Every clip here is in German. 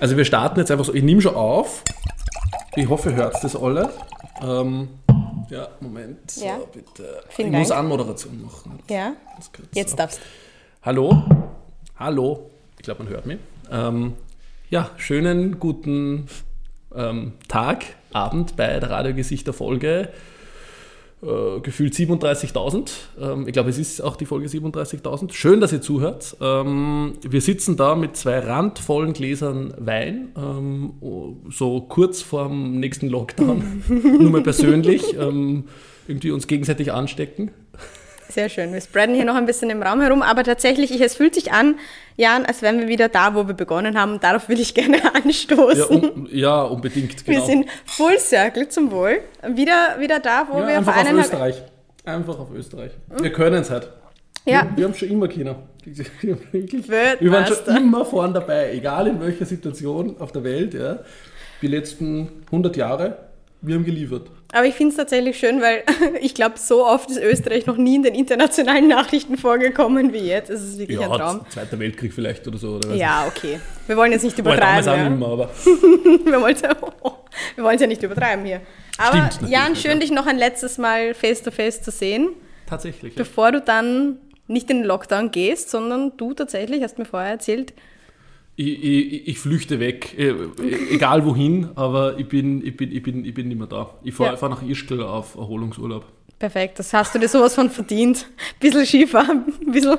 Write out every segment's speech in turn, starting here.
Also wir starten jetzt einfach so. Ich nehme schon auf. Ich hoffe, ihr hört das alle. Ähm, ja, Moment. So, Ja. bitte. Vielen ich muss Dank. Anmoderation machen. Ja, jetzt so. darfst Hallo. Hallo. Ich glaube, man hört mich. Ähm, ja, schönen guten ähm, Tag, Abend bei der Radiogesichter Folge. Äh, gefühlt 37.000. Ähm, ich glaube, es ist auch die Folge 37.000. Schön, dass ihr zuhört. Ähm, wir sitzen da mit zwei randvollen Gläsern Wein, ähm, so kurz vorm nächsten Lockdown. Nur mal persönlich. Ähm, irgendwie uns gegenseitig anstecken. Sehr schön. Wir spreaden hier noch ein bisschen im Raum herum, aber tatsächlich, ich, es fühlt sich an, Jan, als wären wir wieder da, wo wir begonnen haben. Und darauf will ich gerne Ja, anstoßen. un ja unbedingt. Wir Genau. sind Full Circle zum Wohl. Wieder, wieder da, wo Ja, wir einfach auf eineinhalb... Österreich. Einfach auf Österreich. Wir können es halt. Ja. Wir, wir haben schon immer China. Wir, wir waren schon immer vorn dabei, egal in welcher Situation auf der Welt. Ja. Die letzten 100 Jahre, wir haben geliefert. Aber ich finde es tatsächlich schön, weil ich glaube, so oft ist Österreich noch nie in den internationalen Nachrichten vorgekommen wie jetzt. Es ist wirklich ein Traum. Zweiter Weltkrieg vielleicht oder so. Oder Ja, okay. Wir wollen jetzt nicht übertreiben. Ja. mehr, aber Wir wollen es ja, ja nicht übertreiben hier. Aber Stimmt Jan, ja. schön, dich noch ein letztes Mal face-to-face zu sehen, tatsächlich. Ja. bevor du dann nicht in den Lockdown gehst, sondern du tatsächlich, hast mir vorher erzählt, Ich, ich, ich flüchte weg, äh, egal wohin, aber ich bin, ich bin, ich bin, ich bin nicht mehr da. Ich fahre Ja. fahr nach Ischgl auf Erholungsurlaub. Perfekt, das hast du dir sowas von verdient. Bisschen Skifahren, ein bisschen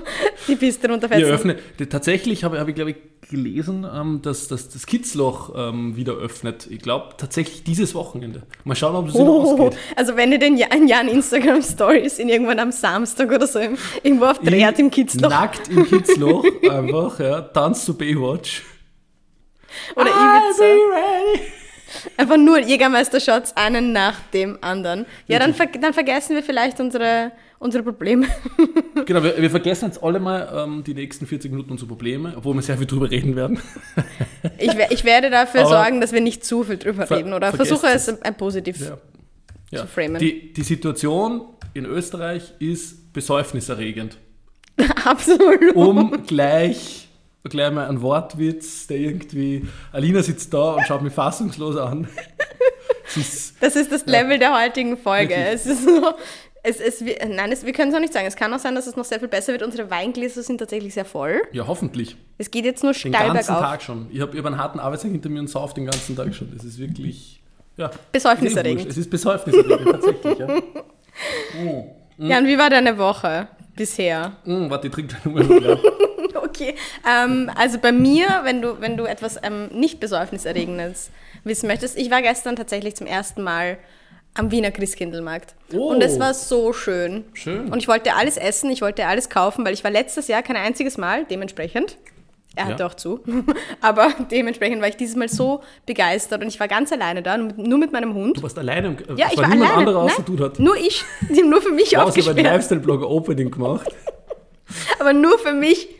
die Piste runterfetzen. öffnen. Tatsächlich habe, habe ich, glaube ich, gelesen, ähm, dass, dass das Kitzloch ähm, wieder öffnet. Ich glaube tatsächlich dieses Wochenende. Mal schauen, ob es Oh, ausgeht. also wenn ihr den Jan, Jan Instagram Stories in irgendwann am Samstag oder so im, irgendwo auf Dreht im Kitzloch Nackt im Kitzloch, einfach, ja, tanzt zu Baywatch. oder Ibiza. Einfach nur Jägermeister-Shots, einen nach dem anderen. Ja, dann, ver dann vergessen wir vielleicht unsere, unsere Probleme. Genau, wir, wir vergessen jetzt alle mal ähm, die nächsten 40 Minuten unsere Probleme, obwohl wir sehr viel drüber reden werden. Ich, ich werde dafür Aber- sorgen, dass wir nicht zu viel drüber reden oder versuche es. es ein positiv. Ja. Ja. Zu framen. Die, die Situation in Österreich ist besäufniserregend. Absolut. um gleich, gleich mal einen Wortwitz, der irgendwie, Alina sitzt da und schaut mich fassungslos an. Es ist, Das ist das Level der heutigen Folge. Wirklich. Es ist so, es, es, wir- nein, es, wir können es auch nicht sagen. Es kann auch sein, dass es noch sehr viel besser wird. Unsere Weingläser sind tatsächlich sehr voll. ja, hoffentlich. Es geht jetzt nur Den steil ganzen bergauf. Tag schon. Ich habe hab einen harten Arbeitstag hinter mir und sauf den ganzen Tag schon. Das ist wirklich, ja. Besäufniserregend. Es ist besäufniserregend, tatsächlich, ja. Mm. Jan, wie war deine Woche bisher? Mm, warte, ich trinke gleich nochmal. Okay, ähm, also bei mir, wenn du, wenn du etwas ähm, nicht Besäufniserregendes wissen möchtest, ich war gestern tatsächlich zum ersten Mal am Wiener Christkindlmarkt. Oh. Und es war so schön. Schön. Und ich wollte alles essen, ich wollte alles kaufen, weil ich war letztes Jahr kein einziges Mal, dementsprechend. Er hatte Ja. auch zu. Aber dementsprechend war ich dieses Mal so begeistert und ich war ganz alleine da, nur mit, meinem Hund. Du warst alleine. im- Ja, ich war war niemand alleine. anderer außer Nein, du dort. Nur ich. Die haben nur für mich Wow, sie haben einen aufgesperrt. Lifestyle-Blogger Opening gemacht. Aber nur für mich.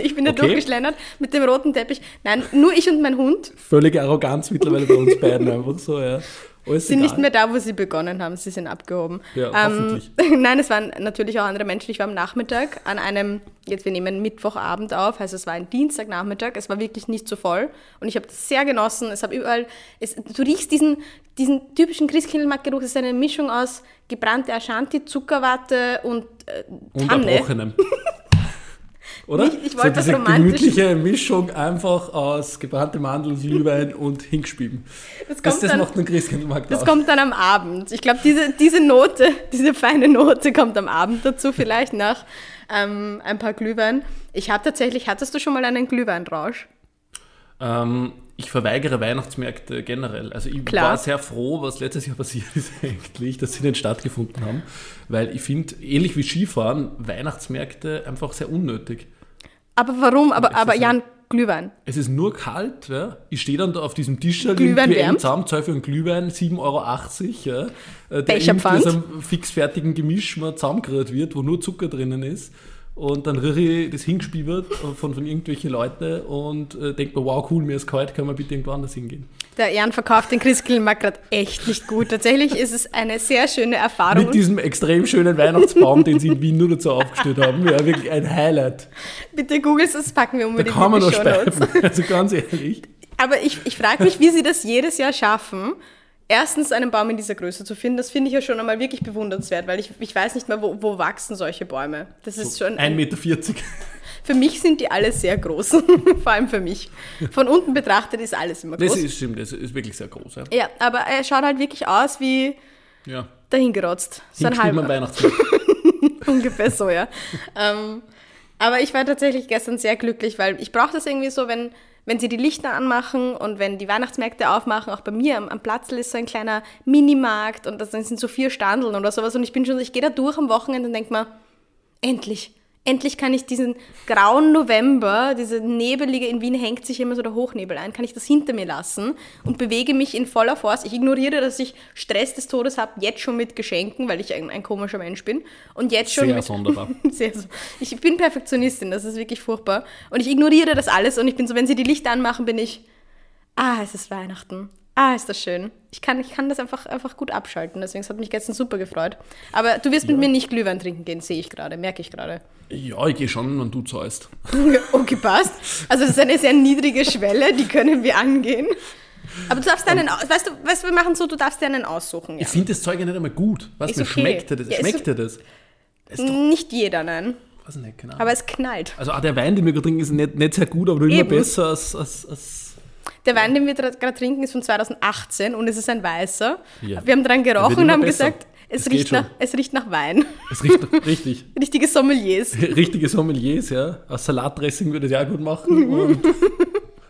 Ich bin da Okay. durchgeschlendert mit dem roten Teppich. Nein, nur ich und mein Hund Völlige Arroganz mittlerweile bei uns beiden einfach so, ja. Alles sind egal. nicht mehr da, wo sie begonnen haben. Sie sind abgehoben. Ähm, Ja, hoffentlich. Nein, es waren natürlich auch andere Menschen. Ich war am Nachmittag an einem, jetzt wir nehmen Mittwochabend auf, heißt es war ein Dienstagnachmittag. Es war wirklich nicht so voll und ich habe das sehr genossen. Es habe überall, es, du riechst diesen, diesen typischen Christkindlmarktgeruch. Es ist eine Mischung aus gebrannte Ashanti, Zuckerwatte und äh, Und Tanne. Erbrochenem. Oder? Nicht- ich wollte was diese gemütliche Mischung einfach aus gebrannte Mandeln, Glühwein und Hingespieben. Das Das, kommt das dann- macht einen Christkindlmarkt Das aus. kommt dann am Abend. Ich glaube, diese, diese Note, diese feine Note kommt am Abend dazu, vielleicht nach ähm, ein paar Glühwein. Ich habe tatsächlich, hattest du schon mal einen Glühweinrausch? Ähm, ich verweigere Weihnachtsmärkte generell. Also ich Klar. war sehr froh, was letztes Jahr passiert ist eigentlich, dass sie nicht stattgefunden haben. Weil ich finde, ähnlich wie Skifahren, Weihnachtsmärkte einfach sehr unnötig. Aber warum? Aber, aber Jan, Glühwein. Es ist nur kalt, ja. Ich stehe dann da auf diesem Tisch Glühwein wärmt. zusammen, zahle für einen Glühwein 7,80 Euro, ja. äh, Der Becherpfand. aus einem fixfertigen Gemisch mal zusammengerührt wird, wo nur Zucker drinnen ist. Und dann rieche ich das hingespielt wird von, von irgendwelchen Leuten und äh, denke mir, wow, cool, mir ist kalt, kann man bitte irgendwo anders hingehen. Der Jan verkauft den Christkindlmarkt gerade echt nicht gut. Tatsächlich ist es eine sehr schöne Erfahrung. Mit diesem extrem schönen Weihnachtsbaum, den sie in Wien nur dazu aufgestellt haben. Ja, wirklich ein Highlight. Bitte googelst, das packen wir unbedingt Da kann man in noch die speifen. Also ganz ehrlich. Aber ich, ich frage mich, wie sie das jedes Jahr schaffen. Erstens einen Baum in dieser Größe zu finden, das finde ich ja schon einmal wirklich bewundernswert, weil ich, ich weiß nicht mehr, wo, wo wachsen solche Bäume. Das ist schon 1,40 Meter. Für mich sind die alle sehr groß, vor allem für mich. Von unten betrachtet ist alles immer groß. Das ist, stimmt, das ist wirklich sehr groß. Ja. ja, aber er schaut halt wirklich aus wie ja. dahingerotzt. So ein halber. Weihnachtsmarkt. Ungefähr so, ja. ähm, aber ich war tatsächlich gestern sehr glücklich, weil ich brauche das irgendwie so, wenn, wenn sie die Lichter anmachen und wenn die Weihnachtsmärkte aufmachen, auch bei mir am, am Platzl ist so ein kleiner Minimarkt und das sind so vier Standeln oder sowas und ich bin schon, ich gehe da durch am Wochenende und denke mir, endlich, endlich kann ich diesen grauen November, diese nebelige, in Wien hängt sich immer so der Hochnebel ein, kann ich das hinter mir lassen und bewege mich in voller Force. Ich ignoriere, dass ich Stress des Todes habe, jetzt schon mit Geschenken, weil ich ein, ein komischer Mensch bin und jetzt schon Sehr mit, sonderbar. sehr so. Ich bin Perfektionistin, das ist wirklich furchtbar. Und ich ignoriere das alles und ich bin so, wenn sie die Lichter anmachen, bin ich, ah, es ist Weihnachten. Ah, ist das schön. Ich kann, ich kann das einfach, einfach gut abschalten, deswegen es hat mich gestern super gefreut. Aber du wirst mit mir nicht Glühwein trinken gehen, sehe ich gerade, merke ich gerade. Ja, ich gehe schon, wenn du zahlst. Okay, passt. Also das ist eine sehr niedrige Schwelle, die können wir angehen. Aber du darfst dir einen, aus- weißt du, weißt wir machen so, du darfst dir einen aussuchen. Ja. Ich finde das Zeug ja nicht einmal gut. Was, mir okay. schmeckt dir das? Ja, schmeckt dir das? Nicht jeder, nein. Weiß ich nicht, keine Ahnung. Aber es knallt. Also auch der Wein, den wir gerade trinken, ist nicht, nicht sehr gut, aber immer besser als, als, als Der Wein, den wir gerade trinken, ist von 2018 und es ist ein weißer. Ja. Wir haben dran gerochen und haben besser. gesagt, es geht riecht, nach, schon. es riecht nach Wein. es riecht richtig. Richtige Sommeliers. Richtige Sommeliers, ja. Aus Salatdressing würde es ja gut machen. Und,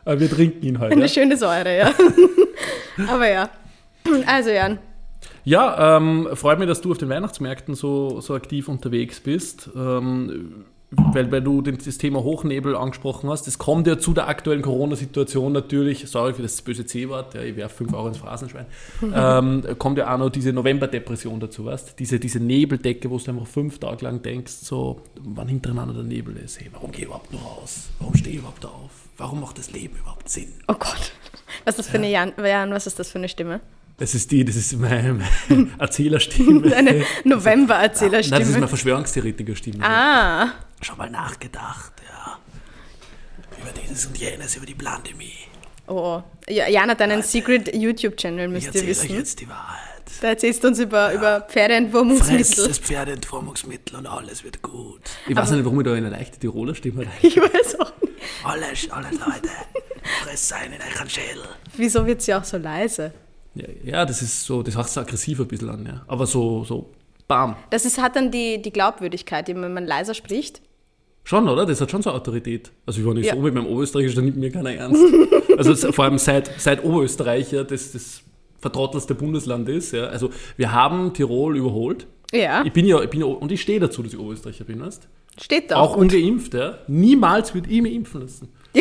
aber wir trinken ihn halt. Eine Ja, schöne Säure, ja. Aber ja. Also Jan, ja ähm, freut mich, dass du auf den Weihnachtsmärkten so, so aktiv unterwegs bist. Ähm, weil, weil du das Thema Hochnebel angesprochen hast. Das kommt ja zu der aktuellen Corona-Situation natürlich, sorry für das böse C-Wort, ja, ich werfe 5 Euro ins Phrasenschwein, ähm, kommt ja auch noch diese Novemberdepression dazu, weißt Diese, diese Nebeldecke, wo du einfach fünf Tage lang denkst, so, wann hintereinander der Nebel ist, hey, warum gehe ich überhaupt noch raus? Warum stehe ich überhaupt auf? Warum macht das Leben überhaupt Sinn? oh Gott. Was ist das für eine Jan, Jan, was ist das für eine Stimme? Das ist die, das ist meine, meine Erzählerstimme. Eine Nein, das ist November-Erzählerstimme. meine Verschwörungstheoretiker-Stimme. Ah, Schon mal nachgedacht, ja. Über dieses und jenes, über die Pandemie. oh. Ja, Jan hat einen Secret YouTube-Channel, Ich müsst ihr erzähle euch wissen. jetzt die Wahrheit. Da erzählst du uns über, über Pferdeentwurmungsmittel. Das Pferdeentwurmungsmittel und alles wird gut. Ich weiß nicht, warum ich da eine leichte Tiroler Stimme rein. Ich weiß auch nicht. Alles, alle Leute, fress ein in euren Schädel. Wieso wird sie auch so leise? Ja, ja, das ist so, das hört sich aggressiv ein bisschen an, ja. Aber so, so, bam. Das ist, hat dann die, die Glaubwürdigkeit, wenn man leiser spricht. Schon, oder? Das hat schon so Autorität. Also, ich war nicht Ja. so mit meinem Oberösterreichisch, da nimmt mir keiner ernst. Also, vor allem seit, seit Oberösterreich ja das, das vertrottelste Bundesland ist. Ja. Also, wir haben Tirol überholt. Ja, Ich bin ja, ich bin ja, und ich stehe dazu, dass ich Oberösterreicher bin, weißt steht da. Auch ungeimpft, ja. Niemals wird ich mich impfen lassen.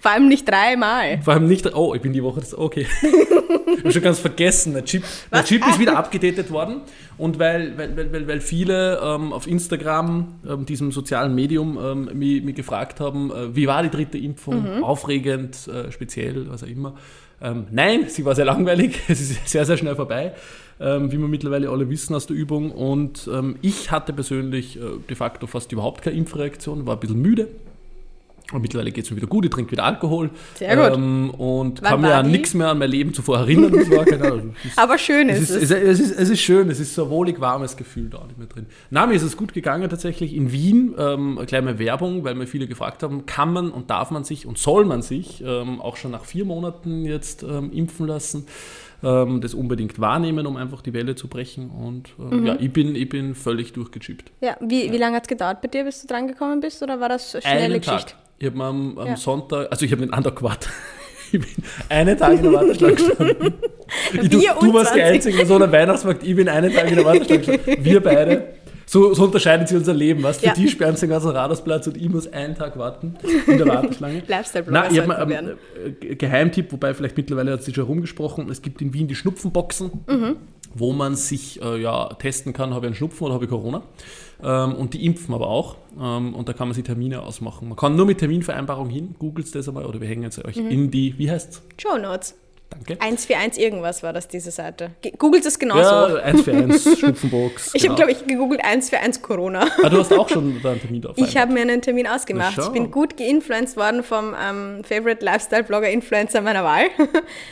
Vor allem nicht dreimal. Vor allem nicht, oh, ich bin die Woche, okay. ich habe schon ganz vergessen, der Chip, der Chip ist wieder abgedatet worden. Und weil, weil, weil, weil, viele ähm, auf Instagram, ähm, diesem sozialen Medium, ähm, mich, mich gefragt haben, äh, wie war die dritte Impfung? Aufregend, äh, speziell, was auch immer. Ähm, nein, sie war sehr langweilig. Es ist sehr, sehr schnell vorbei, ähm, wie wir mittlerweile alle wissen aus der Übung. Und ähm, ich hatte persönlich äh, de facto fast überhaupt keine Impfreaktion, war ein bisschen müde. Und mittlerweile geht es mir wieder gut, ich trinke wieder Alkohol. Sehr gut. Ähm, und Wann kann mir an die? nichts mehr an mein Leben zuvor erinnern. Das war, keine Ahnung, es ist- Aber schön es ist ist, es. es, es, ist, es ist schön, es ist so ein wohlig warmes Gefühl da nicht mehr drin. Na, mir ist es gut gegangen tatsächlich in Wien. Ähm, kleine Werbung, weil mir viele gefragt haben, kann man und darf man sich und soll man sich ähm, auch schon nach vier Monaten jetzt ähm, impfen lassen? Ähm, das unbedingt wahrnehmen, um einfach die Welle zu brechen. Und ähm, Mhm. ja, ich bin, ich bin völlig durchgechippt. Ja, wie, wie lange hat es gedauert bei dir, bis du drangekommen bist? Oder war das eine schnelle Einen Geschichte? Tag. Ich habe am, am Ja. Sonntag, also ich habe den anderen gewartet. Ich bin einen Tag in der Warteschlange gestanden. Ich, du, du warst die 20. Einzige so einem Weihnachtsmarkt, ich bin einen Tag in der Warteschlange gestanden. Wir beide. So, so unterscheiden sie unser Leben. Was? Für Ja. die sperren sie den ganzen Radarsplatz und ich muss einen Tag warten in der Warteschlange. Lifestyle-Blogger Nein, ich wir ähm, äh, Geheimtipp, wobei vielleicht mittlerweile hat es sich schon herumgesprochen. Es gibt in Wien die Schnupfenboxen, Mhm. wo man sich äh, ja, testen kann, habe ich einen Schnupfen oder habe ich Corona. Ähm, und die impfen aber auch. Ähm, und da kann man sich Termine ausmachen. Man kann nur mit Terminvereinbarung hin. Googelt das einmal oder wir hängen es euch in die, wie heißt's? Show Notes. Danke. 141 irgendwas war das, diese Seite. Ge- Googelt es genauso. Ja, 1 für 1, Schnupfenbox. ich genau. habe, glaube ich, gegoogelt 141 Corona. Ah, du hast auch schon einen Termin drauf. Ich habe mir einen Termin ausgemacht. Ich bin gut geinfluenced worden vom ähm, Favorite Lifestyle Blogger Influencer meiner Wahl.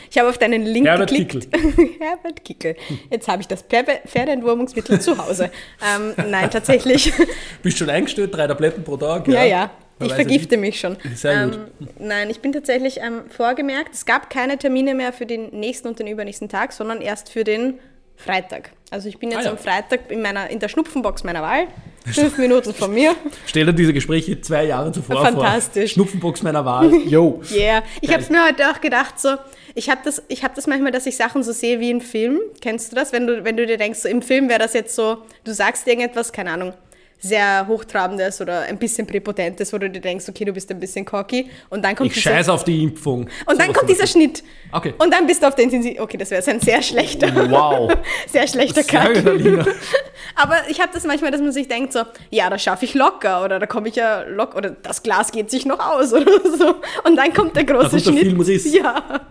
Ich habe auf deinen Link Herbert geklickt. Herbert Kickel. Jetzt habe ich das Pferde- Pferdeentwurmungsmittel zu Hause. Ähm, nein, tatsächlich. Bist schon eingestellt, drei Tabletten pro Tag? Ja, ja. Man Ich vergifte mich schon. Sehr gut. Ähm, nein, ich bin tatsächlich ähm, vorgemerkt. Es gab keine Termine mehr für den nächsten und den übernächsten Tag, sondern erst für den Freitag. Also ich bin jetzt Ah, ja. am Freitag in, meiner, in der Schnupfenbox meiner Wahl. Fünf Minuten von mir. Stell dir diese Gespräche zwei Jahre zuvor Fantastisch. vor. Schnupfenbox meiner Wahl. Yo. Yeah. Ich habe mir heute auch gedacht, so, ich habe das, ich hab das manchmal, dass ich Sachen so sehe wie im Film. Kennst du das? Wenn du, wenn du dir denkst, so im Film wäre das jetzt so, du sagst irgendetwas, keine Ahnung, sehr hochtrabendes oder ein bisschen präpotentes, wo du dir denkst, okay, du bist ein bisschen cocky und dann kommt Ich dieser, scheiße auf die Impfung. und dann Sowas kommt dieser Schnitt. Okay. Und dann bist du auf der Intensiv. Okay, das wäre jetzt ein sehr schlechter. Wow. sehr schlechter Alina. Aber ich habe das manchmal, dass man sich denkt so, ja, das schaffe ich locker oder da komme ich ja locker oder das Glas geht sich noch aus oder so. Und dann kommt der große Da kommt der Schnitt. Filmriss. Ja.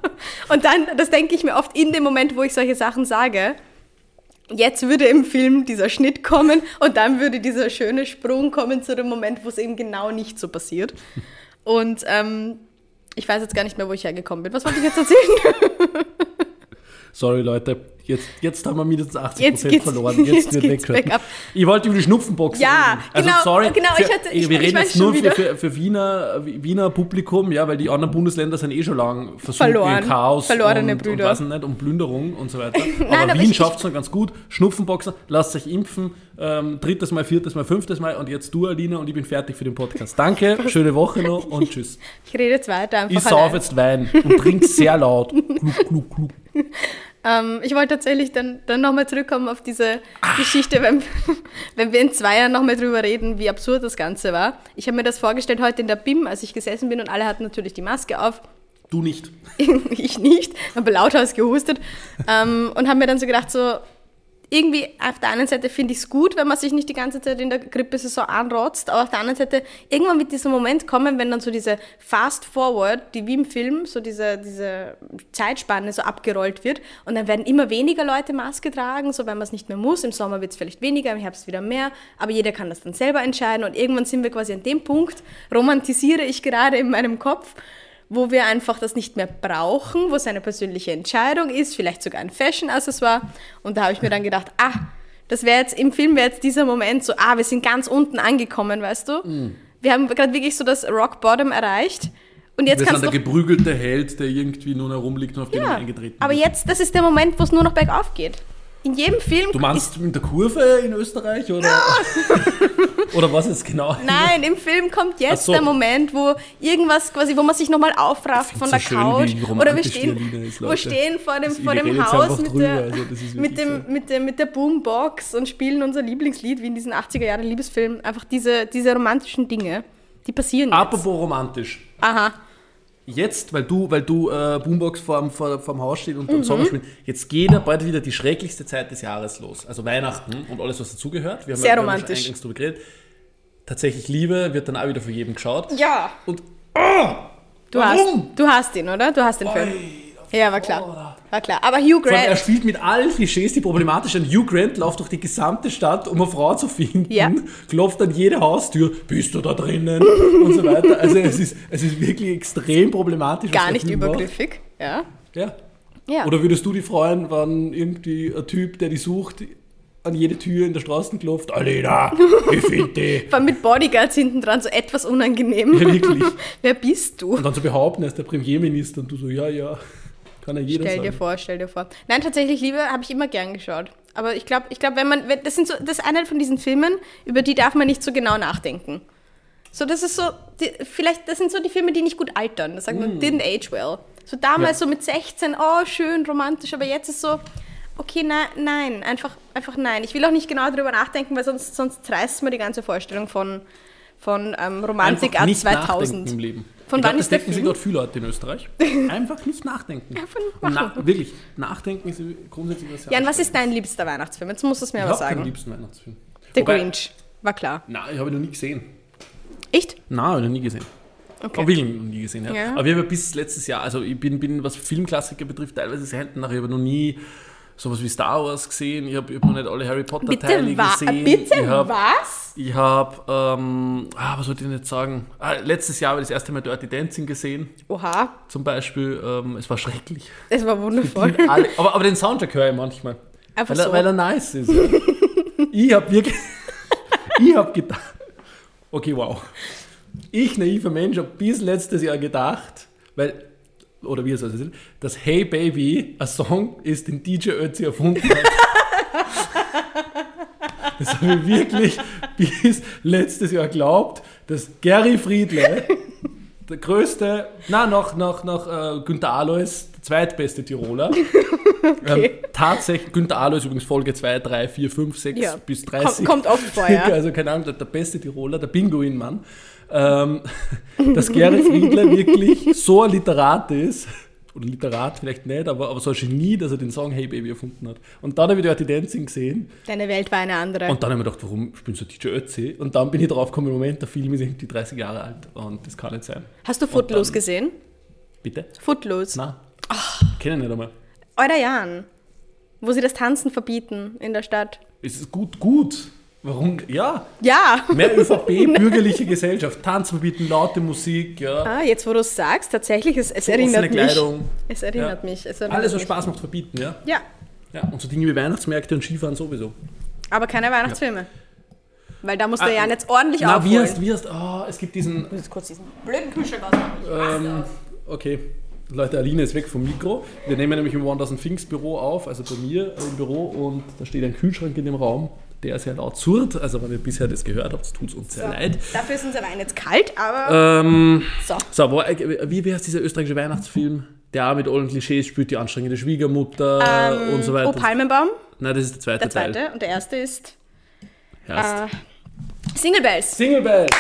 Und dann, das denke ich mir oft in dem Moment, wo ich solche Sachen sage. Jetzt würde im Film dieser Schnitt kommen und dann würde dieser schöne Sprung kommen zu dem Moment, wo es eben genau nicht so passiert. Und ähm, ich weiß jetzt gar nicht mehr, wo ich hergekommen bin. Was wollte ich jetzt erzählen? Sorry, Leute. Jetzt, jetzt haben wir mindestens 80% Jetzt geht's- verloren. Jetzt, jetzt wird bergab. Ich wollte über die Schnupfenbox Ja, reden. Also genau, sorry. genau, Für, ich hatte- ich- wir ich reden jetzt nur für, für, für Wiener, Wiener Publikum, ja, weil die anderen Bundesländer sind eh schon lang versunken Verloren. in Chaos Verlorene und, Brüder. und, weiß nicht, und Plünderung und so weiter. Nein, aber, aber Wien schafft es noch ganz gut. Schnupfenboxen, lasst euch impfen. Ähm, drittes Mal, viertes Mal, fünftes Mal und jetzt du, Alina, und ich bin fertig für den Podcast. Danke, schöne Woche noch und tschüss. Ich rede jetzt weiter einfach Ich sauf jetzt Wein und trink sehr laut. Klug, klug, klug. Ähm, ich wollte tatsächlich dann, dann nochmal zurückkommen auf diese Geschichte, wenn, wenn wir in zwei Jahren nochmal drüber reden, wie absurd das Ganze war. Ich habe mir das vorgestellt heute in der BIM, als ich gesessen bin und alle hatten natürlich die Maske auf. Du nicht. ich nicht, habe lauthals gehustet ähm, und habe mir dann so gedacht, so irgendwie auf der einen Seite finde ich es gut, wenn man sich nicht die ganze Zeit in der Grippesaison anrotzt, aber auf der anderen Seite irgendwann wird dieser Moment kommen, wenn dann so diese Fast Forward, die wie im Film, so diese, diese Zeitspanne so abgerollt wird und dann werden immer weniger Leute Maske tragen, so wenn man es nicht mehr muss. Im Sommer wird es vielleicht weniger, im Herbst wieder mehr, aber jeder kann das dann selber entscheiden und irgendwann sind wir quasi an dem Punkt, romantisiere ich gerade in meinem Kopf, wo wir einfach das nicht mehr brauchen, wo es eine persönliche Entscheidung ist, vielleicht sogar ein Fashion-Accessoire. Und da habe ich mir dann gedacht, ah, das wäre jetzt, im Film wäre jetzt dieser Moment so, ah, wir sind ganz unten angekommen, weißt du? Mm. Wir haben gerade wirklich so das Rock Bottom erreicht. Und jetzt Wir sind der geprügelte Held, der irgendwie nur herumliegt und auf den Ja, man eingetreten aber wird. jetzt, das ist der Moment, wo es nur noch bergauf geht. In jedem Film. Du meinst mit der Kurve in Österreich oder, oder was jetzt genau? Nein, im Film kommt jetzt so. der Moment, wo irgendwas quasi, wo man sich nochmal aufrafft von der so schön, Couch. wie Oder wir stehen, ist, Leute. stehen vor dem, Das- vor dem jetzt Haus mit drüber, der, also ist mit, dem, so. mit, dem, mit der Boombox und spielen unser Lieblingslied, wie in diesen 80er Jahre Liebesfilmen. Einfach diese, diese romantischen Dinge, die passieren jetzt. Apropos romantisch. Aha. Jetzt, weil du, weil du äh, Boombox vorm, vor, vorm Haus steht und, Mhm. und Sommer spielen, jetzt geht ja bald wieder die schrecklichste Zeit des Jahres los. Also Weihnachten und alles, was dazugehört. Wir haben Sehr ja, wir haben schon romantisch. eingangs drüber geredet. Tatsächlich Liebe wird dann auch wieder von jedem geschaut. Ja. Und Du Warum? hast, du hast ihn, oder? Du hast den Film. Ja, war klar. War klar. Aber Hugh Vor allem, er Grant. spielt mit allen Klischees, die problematisch sind. Hugh Grant läuft durch die gesamte Stadt, um eine Frau zu finden, Ja. klopft an jede Haustür, bist du da drinnen und so weiter. Also es ist, es ist wirklich extrem problematisch. Gar nicht übergriffig. Ja. Ja. Ja. Oder würdest du dich freuen, wenn irgendwie ein Typ, der die sucht, an jede Tür in der Straße klopft, Alena, ich finde die. Vor allem mit Bodyguards hinten dran, so etwas unangenehm. Ja, wirklich. Wer bist du? Und dann zu behaupten, er ist der Premierminister und du so, ja, ja, kann ja jeder Stell dir sagen. vor, stell dir vor. Nein, tatsächlich, Liebe habe ich immer gern geschaut. Aber ich glaube, ich glaub, wenn man, das sind so, das ist einer von diesen Filmen, über die darf man nicht so genau nachdenken. So, das ist so, die, vielleicht, das sind so die Filme, die nicht gut altern. Das sagt man, didn't age well. So damals Mm. Ja. so mit 16, oh, schön, romantisch, aber jetzt ist so, okay, nein, nein, einfach, einfach nein. Ich will auch nicht genau darüber nachdenken, weil sonst, sonst zerreißt mir die ganze Vorstellung von, von ähm, Romantik nachdenken 2000. im Leben. Von ich wann glaub, ist der das denken sich gerade viele Leute in Österreich. Einfach nicht nachdenken. Einfach nicht. Na, wirklich, nachdenken ist grundsätzlich was Jan, was ist dein liebster Weihnachtsfilm? Jetzt musst du es mir Ich aber sagen. liebsten Weihnachtsfilm. The Wobei- Grinch. War klar. Nein, ich habe ihn noch nie gesehen. Echt? Nein, habe ich noch nie gesehen. Okay. Habe ich noch nie gesehen, ja. Ja. Aber ich habe bis letztes Jahr, also ich bin, bin was Filmklassiker betrifft, teilweise sehr hinten nach. Ich habe noch nie sowas wie Star Wars gesehen. Ich habe hab noch nicht alle Harry Potter Teile Bitte, wa gesehen. bitte ich habe was? Ich habe, ähm, ah, was wollte ich nicht sagen? Ah, letztes Jahr habe ich das erste Mal Dirty Dancing gesehen, Oha, zum Beispiel. Ähm, es war schrecklich. es war wundervoll. Alle, aber, aber den Soundtrack höre ich manchmal. Einfach Weil er, so. weil er nice ist. Ja. ich habe wirklich, ich habe gedacht, okay, wow. Ich, naiver Mensch, habe bis letztes Jahr gedacht, weil, oder wie es also ist, dass Hey Baby ein Song ist, den DJ Ötzi erfunden hat. Das habe ich wirklich bis letztes Jahr geglaubt, dass Gary Friedle, der größte, na noch nach, nach äh, Günter Alois, der zweitbeste Tiroler, ähm, tatsächlich, Günter Alois übrigens Folge 2, 3, 4, 5, 6 Ja. bis 30. Kommt- kommt oft vor, ja. Also keine Ahnung, der, der beste Tiroler, der Pinguinmann. Ähm, dass Gary Friedle wirklich so ein Literat ist, oder Literat vielleicht nicht, aber, aber so ein Genie, dass er den Song Hey Baby erfunden hat. Und dann habe ich Dirty Dancing gesehen Deine Welt war eine andere. und dann habe ich mir gedacht, warum spielt so DJ Ötzi? Und dann bin ich drauf gekommen, Moment, der Film ist irgendwie 30 Jahre alt und das kann nicht sein. Hast du Footloose gesehen? Bitte? Footloose. Nein. Kenne ich nicht einmal. Euer Jan, wo sie das Tanzen verbieten in der Stadt. Es ist gut, gut. Warum? Ja, Ja. mehr ÖVP, bürgerliche Gesellschaft, Tanz verbieten, laute Musik, ja. Ah, jetzt wo du es sagst, tatsächlich, es, es Offene erinnert mich. Kleidung. Es erinnert Ja. mich. Es erinnert Alles, was mich. Spaß macht, verbieten, ja. Ja, ja. Und so Dinge wie Weihnachtsmärkte und Skifahren sowieso. aber keine Weihnachtsfilme. Weil da muss der Ah, Jan jetzt ordentlich Na, wie aufholen. hast, wie hast, oh, es gibt diesen, Ich muss jetzt kurz diesen blöden Kühlschrank ausmachen. Ähm, okay. Leute, Aline ist weg vom Mikro. Wir nehmen nämlich im One Dozen Things Büro auf, also bei mir im Büro, und da steht ein Kühlschrank in dem Raum, der sehr laut surrt. Also, wenn ihr bisher das gehört habt, tut es uns sehr So. leid. Dafür ist unser Wein jetzt kalt, aber Ähm, so. so, wo, äh, wie heißt dieser österreichische Weihnachtsfilm? Der auch mit allen Klischees spielt, die anstrengende Schwiegermutter und so weiter. Oh, Palmenbaum, Nein, das ist der zweite, der Teil. zweite. Und der erste ist äh, Single Bells. Single Bells.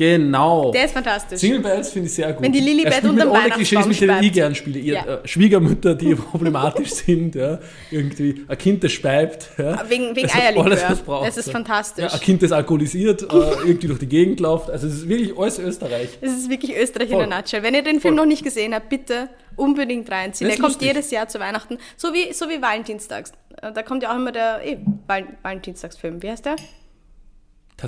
Genau. Der ist fantastisch. Single Bells finde ich sehr gut. Wenn die Lilibet alle Weihnachtsbaum Klischees, mit denen ich speibt. gern spiele. Ihr, Ja. äh, Schwiegermütter, die problematisch sind, ja. irgendwie ein Kind, das speibt. Ja. Wegen, wegen Also Eierlikör. alles, was braucht, Das ist fantastisch. Ja, ein Kind, das alkoholisiert, äh, irgendwie durch die Gegend läuft. Also es ist wirklich alles Österreich. Es ist wirklich Österreich Voll. in der Nutshell. Wenn ihr den Film Voll. noch nicht gesehen habt, bitte unbedingt reinziehen. Der kommt lustig. jedes Jahr zu Weihnachten. So wie, so wie Valentinstags. Äh, Da kommt ja auch immer der eh, Val Valentinstagsfilm. Wie heißt der?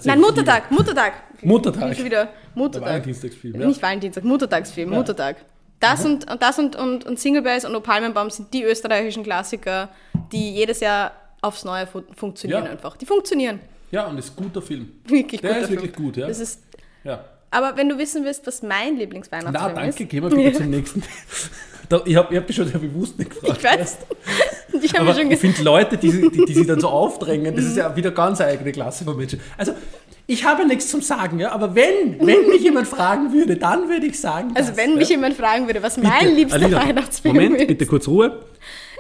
Nein, Muttertag. Muttertag. Muttertag. Nicht wieder. Der Muttertag. Valentinstagsfilm, ja. Nicht Valentinstag, Muttertagsfilm. Ja. Muttertag. Das und, und das und, und, und Single Bells und O Palmenbaum sind die österreichischen Klassiker, die jedes Jahr aufs Neue fu funktionieren Ja. einfach. Die funktionieren. Ja, und ist ein guter Film. Wirklich Der guter ist Film. wirklich gut, ja. Das ist, ja. aber wenn du wissen willst, was mein Na, Lieblingsweihnachtsfilm danke, ist. gehen wir bitte zum nächsten. Ich habe ich hab dich schon sehr bewusst nicht gefragt. Ich weiß. Ich habe schon ich finde Leute, die, die, die sich dann so aufdrängen, das ist ja wieder ganz eigene Klasse von Menschen. Also, ich habe nichts zum Sagen, ja, aber wenn, wenn mich jemand fragen würde, dann würde ich sagen. also das, wenn mich ja. jemand fragen würde, was Bitte, mein liebster Alina, Weihnachtsfilm Moment, ist. bitte kurz Ruhe.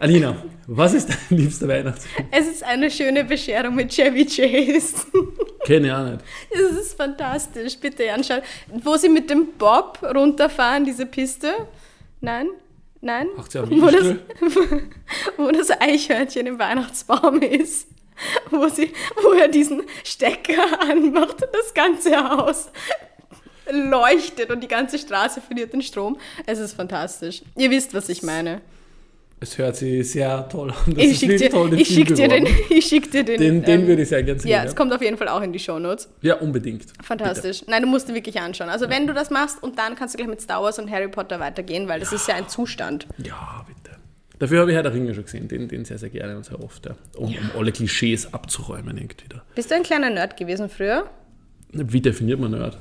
Alina, was ist dein liebster Weihnachtsfilm? Es ist eine schöne Bescherung mit Chevy Chase. Kenne ich auch nicht. Es ist fantastisch, bitte anschauen. Wo sie mit dem Bob runterfahren, diese Piste. Nein? Nein? Macht sie wo, das, wo das Eichhörnchen im Weihnachtsbaum ist. Wo, sie, wo er diesen Stecker anmacht und das ganze Haus leuchtet und die ganze Straße verliert den Strom. Es ist fantastisch. Ihr wisst, was ich meine. Es hört sich sehr toll an. Das Ich schicke dir, toll, den ich schick dir den. Ich schick dir den. Den, den ähm, würde ich sehr gerne sehen. Ja, es kommt auf jeden Fall auch in die Shownotes. ja, unbedingt. Fantastisch. Nein, du musst dir wirklich anschauen. Also wenn du das machst und dann kannst du gleich mit Star Wars und Harry Potter weitergehen, weil das ist ja ein Zustand. Ja, bitte. Dafür habe ich Herr der Ringe schon gesehen, den, den sehr, sehr gerne und sehr oft, ja. Um, um alle Klischees abzuräumen irgendwie da. Bist du ein kleiner Nerd gewesen früher? Wie definiert man Nerd?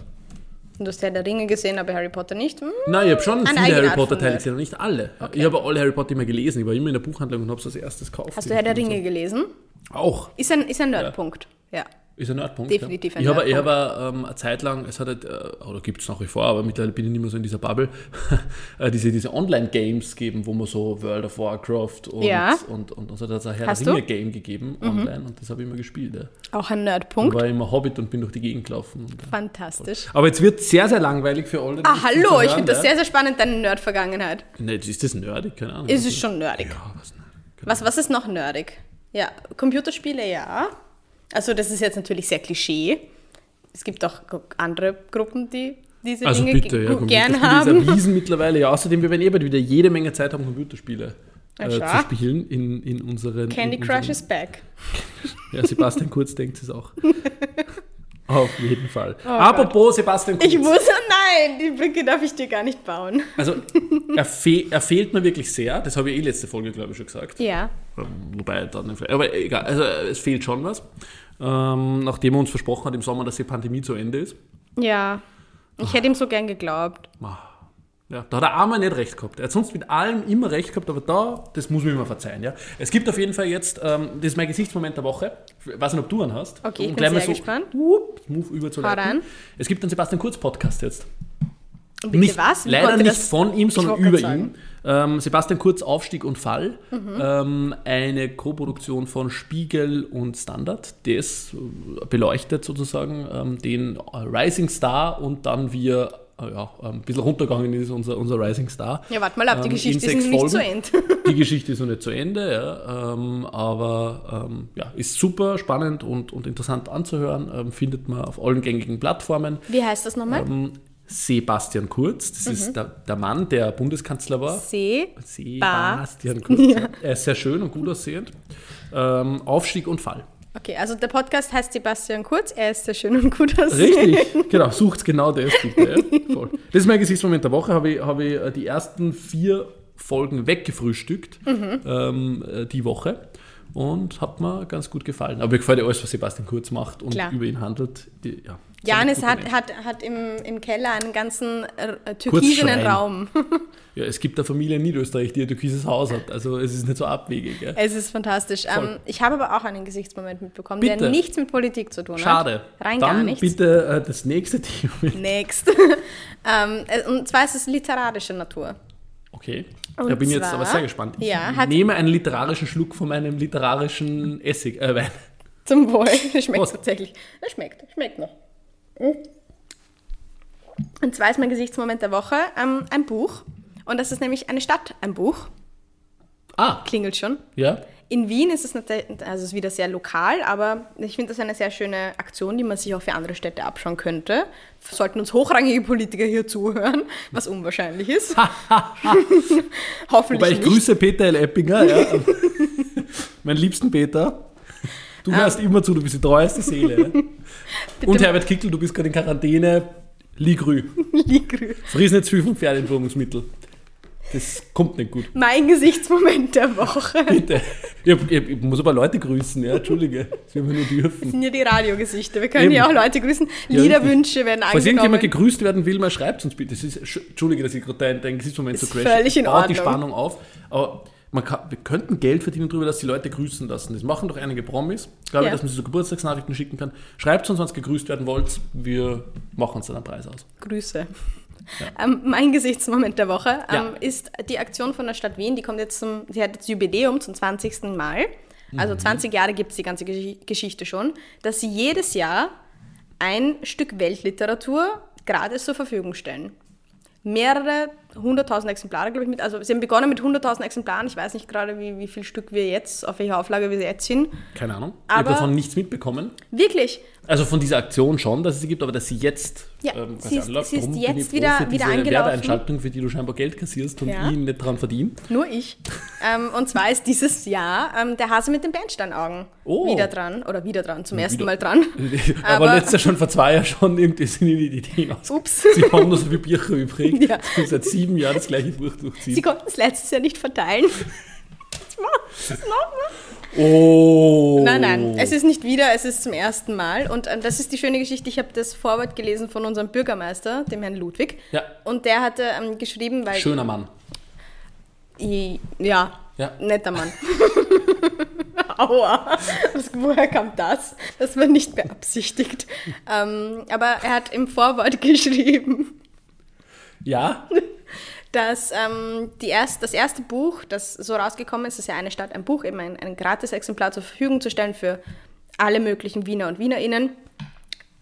Du hast Herr der Ringe gesehen, aber Harry Potter nicht? Hm? Nein, ich habe schon viele Harry Art von Potter Teile Nerd. gesehen, aber nicht alle. Ich habe alle Harry Potter immer gelesen. Ich war immer in der Buchhandlung und habe es als erstes gekauft. Hast du Herr der Ringe gelesen? Auch. Ist ein, ist ein Nerdpunkt. Ja. Ist ein Nerdpunkt. Definitiv ja. ein ich habe, ich habe ähm, eine Zeit lang, es hat halt, äh, oder gibt es nach wie vor, aber mittlerweile bin ich nicht mehr so in dieser Bubble, äh, diese, diese Online-Games geben, wo man so World of Warcraft und, Ja. und, und, und so hat es ein Herr Hast der du? Mhm. Gegeben online und das habe ich immer gespielt. Ja. Auch ein Ich Nerdpunkt. war immer Hobbit und bin durch die Gegend gelaufen. Und, Fantastisch. aber jetzt wird sehr, sehr langweilig für alle. die Ah, hallo, ich finde das ja. sehr, sehr spannend, deine Nerd-Vergangenheit. Nee, ist das nerdig? Keine Ahnung. Es ist schon nerdig. Ja, was nerdig. Was, was ist noch nerdig? Ja, Computerspiele, ja. Also das ist jetzt natürlich sehr Klischee. Es gibt auch andere Gruppen, die diese Also Dinge bitte, ja, gern haben. ist erwiesen mittlerweile. Ja, außerdem, wir werden eh bald wieder jede Menge Zeit haben, Computerspiele äh, zu spielen in, in unseren... Candy in Crush unseren, is back. Ja, Sebastian Kurz denkt es auch. Auf jeden Fall. Apropos Sebastian Kurz. Oh Ich muss, nein, die Brücke darf ich dir gar nicht bauen. Also, er, fe er fehlt mir wirklich sehr. Das habe ich eh letzte Folge, glaube ich, schon gesagt. Ja. Wobei, dann, aber egal, also es fehlt schon was. Ähm, nachdem er uns versprochen hat im Sommer, dass die Pandemie zu Ende ist. Ja. Ich hätte ihm so gern geglaubt. Ja, da hat er einmal nicht recht gehabt. Er hat sonst mit allem immer recht gehabt, aber da, das muss mir immer verzeihen. Ja. Es gibt auf jeden Fall jetzt, ähm, das ist mein Gesichtsmoment der Woche. Ich weiß nicht, ob du einen hast. Okay, ich Um bin gleich mal sehr gespannt. Whoop, move. Hau rein. Es gibt einen Sebastian Kurz Podcast jetzt. Bitte Nicht, was? Wie leider nicht von ihm, sondern über ihn. Ähm, Sebastian Kurz, Aufstieg und Fall. Mhm. Ähm, eine Co-Produktion von Spiegel und Standard. Das beleuchtet sozusagen ähm, den Rising Star und dann wie er äh, ja, ein bisschen runtergegangen ist, unser, unser Rising Star. Ja, warte mal ab, die Ähm, Geschichte in ist noch nicht zu Folgen. Ende. Die Geschichte ist noch nicht zu Ende, ja, ähm, aber ähm, ja, ist super spannend und, und interessant anzuhören. Ähm, findet man auf allen gängigen Plattformen. Wie heißt das nochmal? Ähm, Sebastian Kurz, das Mhm. ist der, der Mann, der Bundeskanzler war. See. Sebastian Kurz. Ja. Er ist sehr schön und gut aussehend. Ähm, Aufstieg und Fall. Okay, also der Podcast heißt Sebastian Kurz. Er ist sehr schön und gut aussehen. Richtig, genau, sucht genau das bitte. Ja. Voll. Das ist mein Gesichtsmoment der Woche. Habe ich, habe ich äh, die ersten vier Folgen weggefrühstückt Mhm. ähm, äh, die Woche und hat mir ganz gut gefallen. Aber mir gefällt ja alles, was Sebastian Kurz macht und Klar. über ihn handelt. Die, ja, Janis hat, hat, hat im, im Keller einen ganzen äh, türkisenen Kurzschreien. Raum. Ja, es gibt eine Familie in Niederösterreich, die ein türkises Haus hat. Also es ist nicht so abwegig. Ja. Es ist fantastisch. Ähm, ich habe aber auch einen Gesichtsmoment mitbekommen, Bitte. der nichts mit Politik zu tun Schade. hat. Rein Dann gar nichts. bitte äh, das nächste Thema. Next. ähm, äh, und zwar ist es literarischer Natur. Okay. Und da bin ich jetzt aber sehr gespannt. Ich ja, nehme einen literarischen Schluck von meinem literarischen Essig, äh, Wein. Zum Wohl. Das schmeckt Prost. tatsächlich. Das schmeckt. Schmeckt noch. Mm. Und zwar ist mein Gesichtsmoment der Woche ähm, ein Buch. Und das ist nämlich eine Stadt, ein Buch. Ah, Klingelt schon. ja. In Wien ist es natürlich, also ist wieder sehr lokal, aber ich finde das eine sehr schöne Aktion, die man sich auch für andere Städte abschauen könnte. Sollten uns hochrangige Politiker hier zuhören, was unwahrscheinlich ist. Hoffentlich Wobei ich nicht. grüße Peter L. Eppinger, ja. mein liebsten Peter. Du hörst Ah. immer zu, du bist die treueste Seele. Ja. Und Herbert Kickel, du bist gerade in Quarantäne. Ligrü. Ligrü. Zu viel vom Pferdeentwurmungsmittel. Das kommt nicht gut. Mein Gesichtsmoment der Woche. Bitte. Ich, hab- ich, ich muss aber Leute grüßen, ja, Entschuldige. Das wir nur dürfen. Das sind ja die Radiogesichter. Wir können ja auch Leute grüßen. Ja, Liederwünsche werden Falls irgendjemand angenommen. gegrüßt werden will, mal schreibt uns bitte. Das ist, Sch- Entschuldige, dass ich gerade dein, dein Gesichtsmoment so Ist crash. völlig in Baut die Ordnung. Spannung auf. Aber kann, wir könnten Geld verdienen darüber, dass die Leute grüßen lassen. Das machen doch einige Promis. Glaube Ja. ich, dass man sich so Geburtstagsnachrichten schicken kann. Schreibt uns, wenn ihr gegrüßt werden wollt. Wir machen uns dann einen Preis aus. Grüße. Ähm, mein Gesichtsmoment der Woche ähm, Ja. ist die Aktion von der Stadt Wien. Die kommt jetzt zum, sie hat jetzt Jubiläum zum 20. Mal. Mhm. Also 20 Jahre gibt es die ganze Gesch- Geschichte schon, dass sie jedes Jahr ein Stück Weltliteratur gratis zur Verfügung stellen. Mehrere hunderttausend Exemplare, glaube ich, mit. Also sie haben begonnen mit hunderttausend Exemplaren. Ich weiß nicht gerade, wie, wie viel Stück wir jetzt, auf welcher Auflage wir jetzt sind. Keine Ahnung. ich habe Aber- davon nichts mitbekommen. Wirklich, Also von dieser Aktion schon, dass es sie gibt, aber dass sie jetzt Ja, ähm, sie ist- anläuft. sie ist jetzt wieder- für wieder angelaufen. Werbeeinschaltung, für die du scheinbar Geld kassierst und Ja. ich nicht dran verdiene. Nur ich. ähm, und zwar ist dieses Jahr ähm, der Hase mit den Bernsteinaugen Oh. wieder dran. Oder wieder dran, zum ersten Wieder. Mal dran. aber, Aber- letztes Jahr schon vor zwei Jahren schon irgendwie sind ihnen die Ideen aus. Ups. Sie haben nur so viele Bücher übrig. Ja. Sie seit sieben Jahren das gleiche Buch durchziehen. Sie konnten es letztes Jahr nicht verteilen. Das machen- wir. Oh. Nein, nein, es ist nicht wieder, es ist zum ersten Mal. Und ähm, das ist die schöne Geschichte. Ich habe das Vorwort gelesen von unserem Bürgermeister, dem Herrn Ludwig. Ja. Und der hatte ähm, geschrieben, weil. Schöner Mann. Ja, Ja. netter Mann. Aua, Was, woher kam das? Das war nicht beabsichtigt. Ähm, aber er hat im Vorwort geschrieben, Ja? Dass ähm, die erst, das erste Buch, das so rausgekommen ist, ist ja eine Stadt, ein Buch, eben ein, ein Gratis-Exemplar zur Verfügung zu stellen für alle möglichen Wiener und Wienerinnen,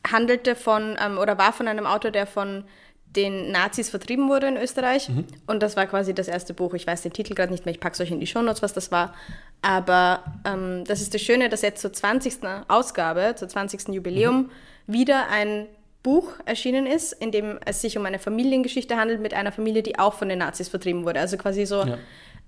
handelte von, ähm, oder war von einem Autor, der von den Nazis vertrieben wurde in Österreich. Und das war quasi das erste Buch. Ich weiß den Titel gerade nicht mehr, ich packe es euch in die Shownotes, was das war. Aber ähm, das ist das Schöne, dass jetzt zur 20. Ausgabe, zur 20. Jubiläum, mhm. wieder ein Buch erschienen ist, in dem es sich um eine Familiengeschichte handelt mit einer Familie, die auch von den Nazis vertrieben wurde. Also quasi so ja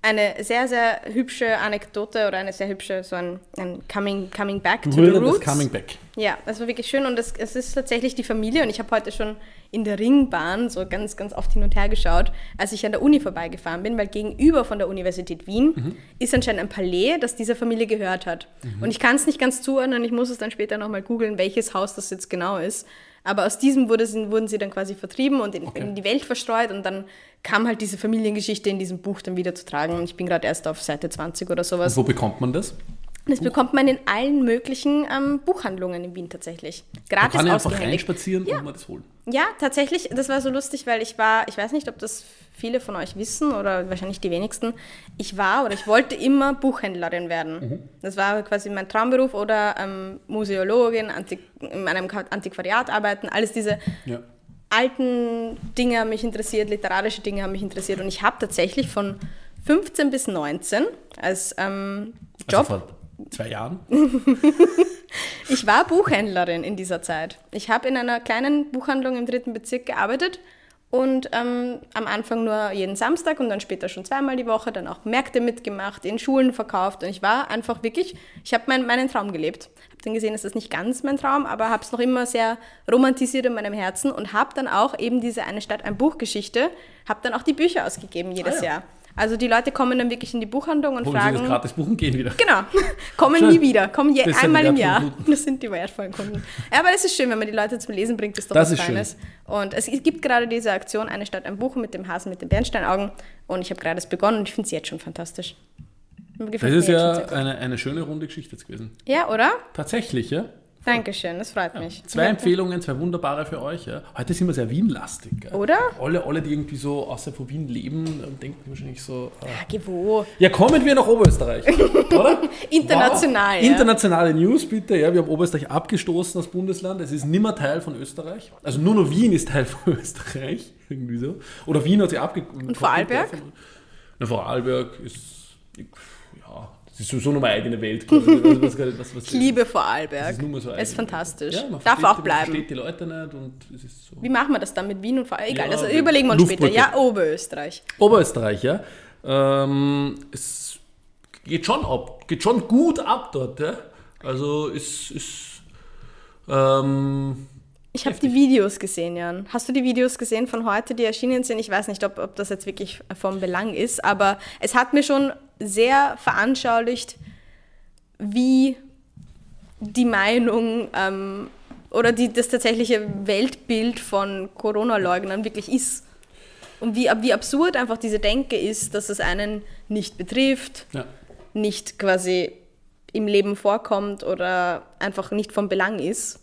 eine sehr, sehr hübsche Anekdote oder eine sehr hübsche, so ein, ein Coming, coming Back to the Roots. Coming Back. Ja, das war wirklich schön und es, es ist tatsächlich die Familie und ich habe heute schon in der Ringbahn so ganz, ganz oft hin und her geschaut, als ich an der Uni vorbeigefahren bin, weil gegenüber von der Universität Wien mhm. ist anscheinend ein Palais, das dieser Familie gehört hat. Mhm. Und ich kann es nicht ganz zuordnen, ich muss es dann später nochmal googeln, welches Haus das jetzt genau ist. Aber aus diesem wurde, wurden sie dann quasi vertrieben und in, okay. in, die Welt verstreut und dann kam halt diese Familiengeschichte in diesem Buch dann wieder zu tragen. Und ich bin gerade erst auf Seite 20 oder sowas. Und wo bekommt man das? Das bekommt man in allen möglichen ähm, Buchhandlungen in Wien tatsächlich. Gratis man kann einfach reinspazieren ja. und man das holen. Ja, tatsächlich. Das war so lustig, weil ich war, ich weiß nicht, ob das viele von euch wissen oder wahrscheinlich die wenigsten. Ich war oder ich wollte immer Buchhändlerin werden. Mhm. Das war quasi mein Traumberuf oder ähm, Museologin, Antik in einem Antiquariat arbeiten. Alles diese ja. alten Dinge haben mich interessiert, literarische Dinge haben mich interessiert. Und ich habe tatsächlich von 15 bis 19 als ähm, Job. Also zwei Jahren? ich war Buchhändlerin in dieser Zeit. Ich habe in einer kleinen Buchhandlung im dritten Bezirk gearbtet und ähm, am Anfang nur jeden Samstag und dann später schon zweimal die Woche, dann auch Märkte mitgemacht, in Schulen verkauft und ich war einfach wirklich, ich habe mein, meinen Traum gelebt. Habe dann gesehen, es ist nicht ganz mein Traum, aber habe es noch immer sehr romantisiert in meinem Herzen und habe dann auch eben diese eine Stadt, ein Buchgeschichte, habe dann auch die Bücher ausgegeben jedes ah, ja. Jahr. Also die Leute kommen dann wirklich in die Buchhandlung und Holen fragen. Sie das gratis buchen, gehen wieder. Genau, kommen schön. nie wieder, kommen je, einmal im Jahr. Das sind die wertvollen Kunden. Ja, aber es ist schön, wenn man die Leute zum Lesen bringt, ist doch das was ist Feines. Schön. Und es gibt gerade diese Aktion, eine Stadt ein Buch mit dem Hasen mit den Bernsteinaugen. Und ich habe gerade es begonnen und ich finde es jetzt schon fantastisch. Das ist ja eine, eine schöne runde Geschichte jetzt gewesen. Ja, oder? Tatsächlich, ja. Dankeschön, das freut mich. Ja, zwei ja. Empfehlungen, zwei wunderbare für euch. Ja. Heute sind wir sehr Wien-lastig. Oder? Alle, alle, die irgendwie so außerhalb von Wien leben, ähm, denken wahrscheinlich so. Äh, ja, geh wo? Ja, kommen wir nach Oberösterreich, oder? International. Wow. Internationale News, bitte. Ja, wir haben Oberösterreich abgestoßen als Bundesland. Es ist nimmer Teil von Österreich. Also nur noch Wien ist Teil von Österreich. Irgendwie so. Oder Wien hat sich abgestoßen. Und Vorarlberg? Na, Vorarlberg ist. Ja, ist sowieso noch meine eigene Welt. Also was, was, was, ich liebe Vorarlberg. Es ist, so es ist fantastisch. Ja, Darf auch bleiben. Man versteht die Leute nicht und es ist so. Wie machen wir das dann mit Wien und Vorarlberg? Egal, ja, also überlegen wir uns später. Ja, Oberösterreich. Oberösterreich, ja. Ähm, es geht schon ab, geht schon gut ab dort. Ja? Also es ist. Ähm, ich habe die Videos gesehen, Jan. Hast du die Videos gesehen von heute, die erschienen sind? Ich weiß nicht, ob, ob das jetzt wirklich vom Belang ist, aber es hat mir schon sehr veranschaulicht, wie die Meinung ähm, oder die, das tatsächliche Weltbild von Corona-Leugnern wirklich ist. Und wie, wie absurd einfach diese Denke ist, dass es einen nicht betrifft, ja. nicht quasi im Leben vorkommt oder einfach nicht vom Belang ist.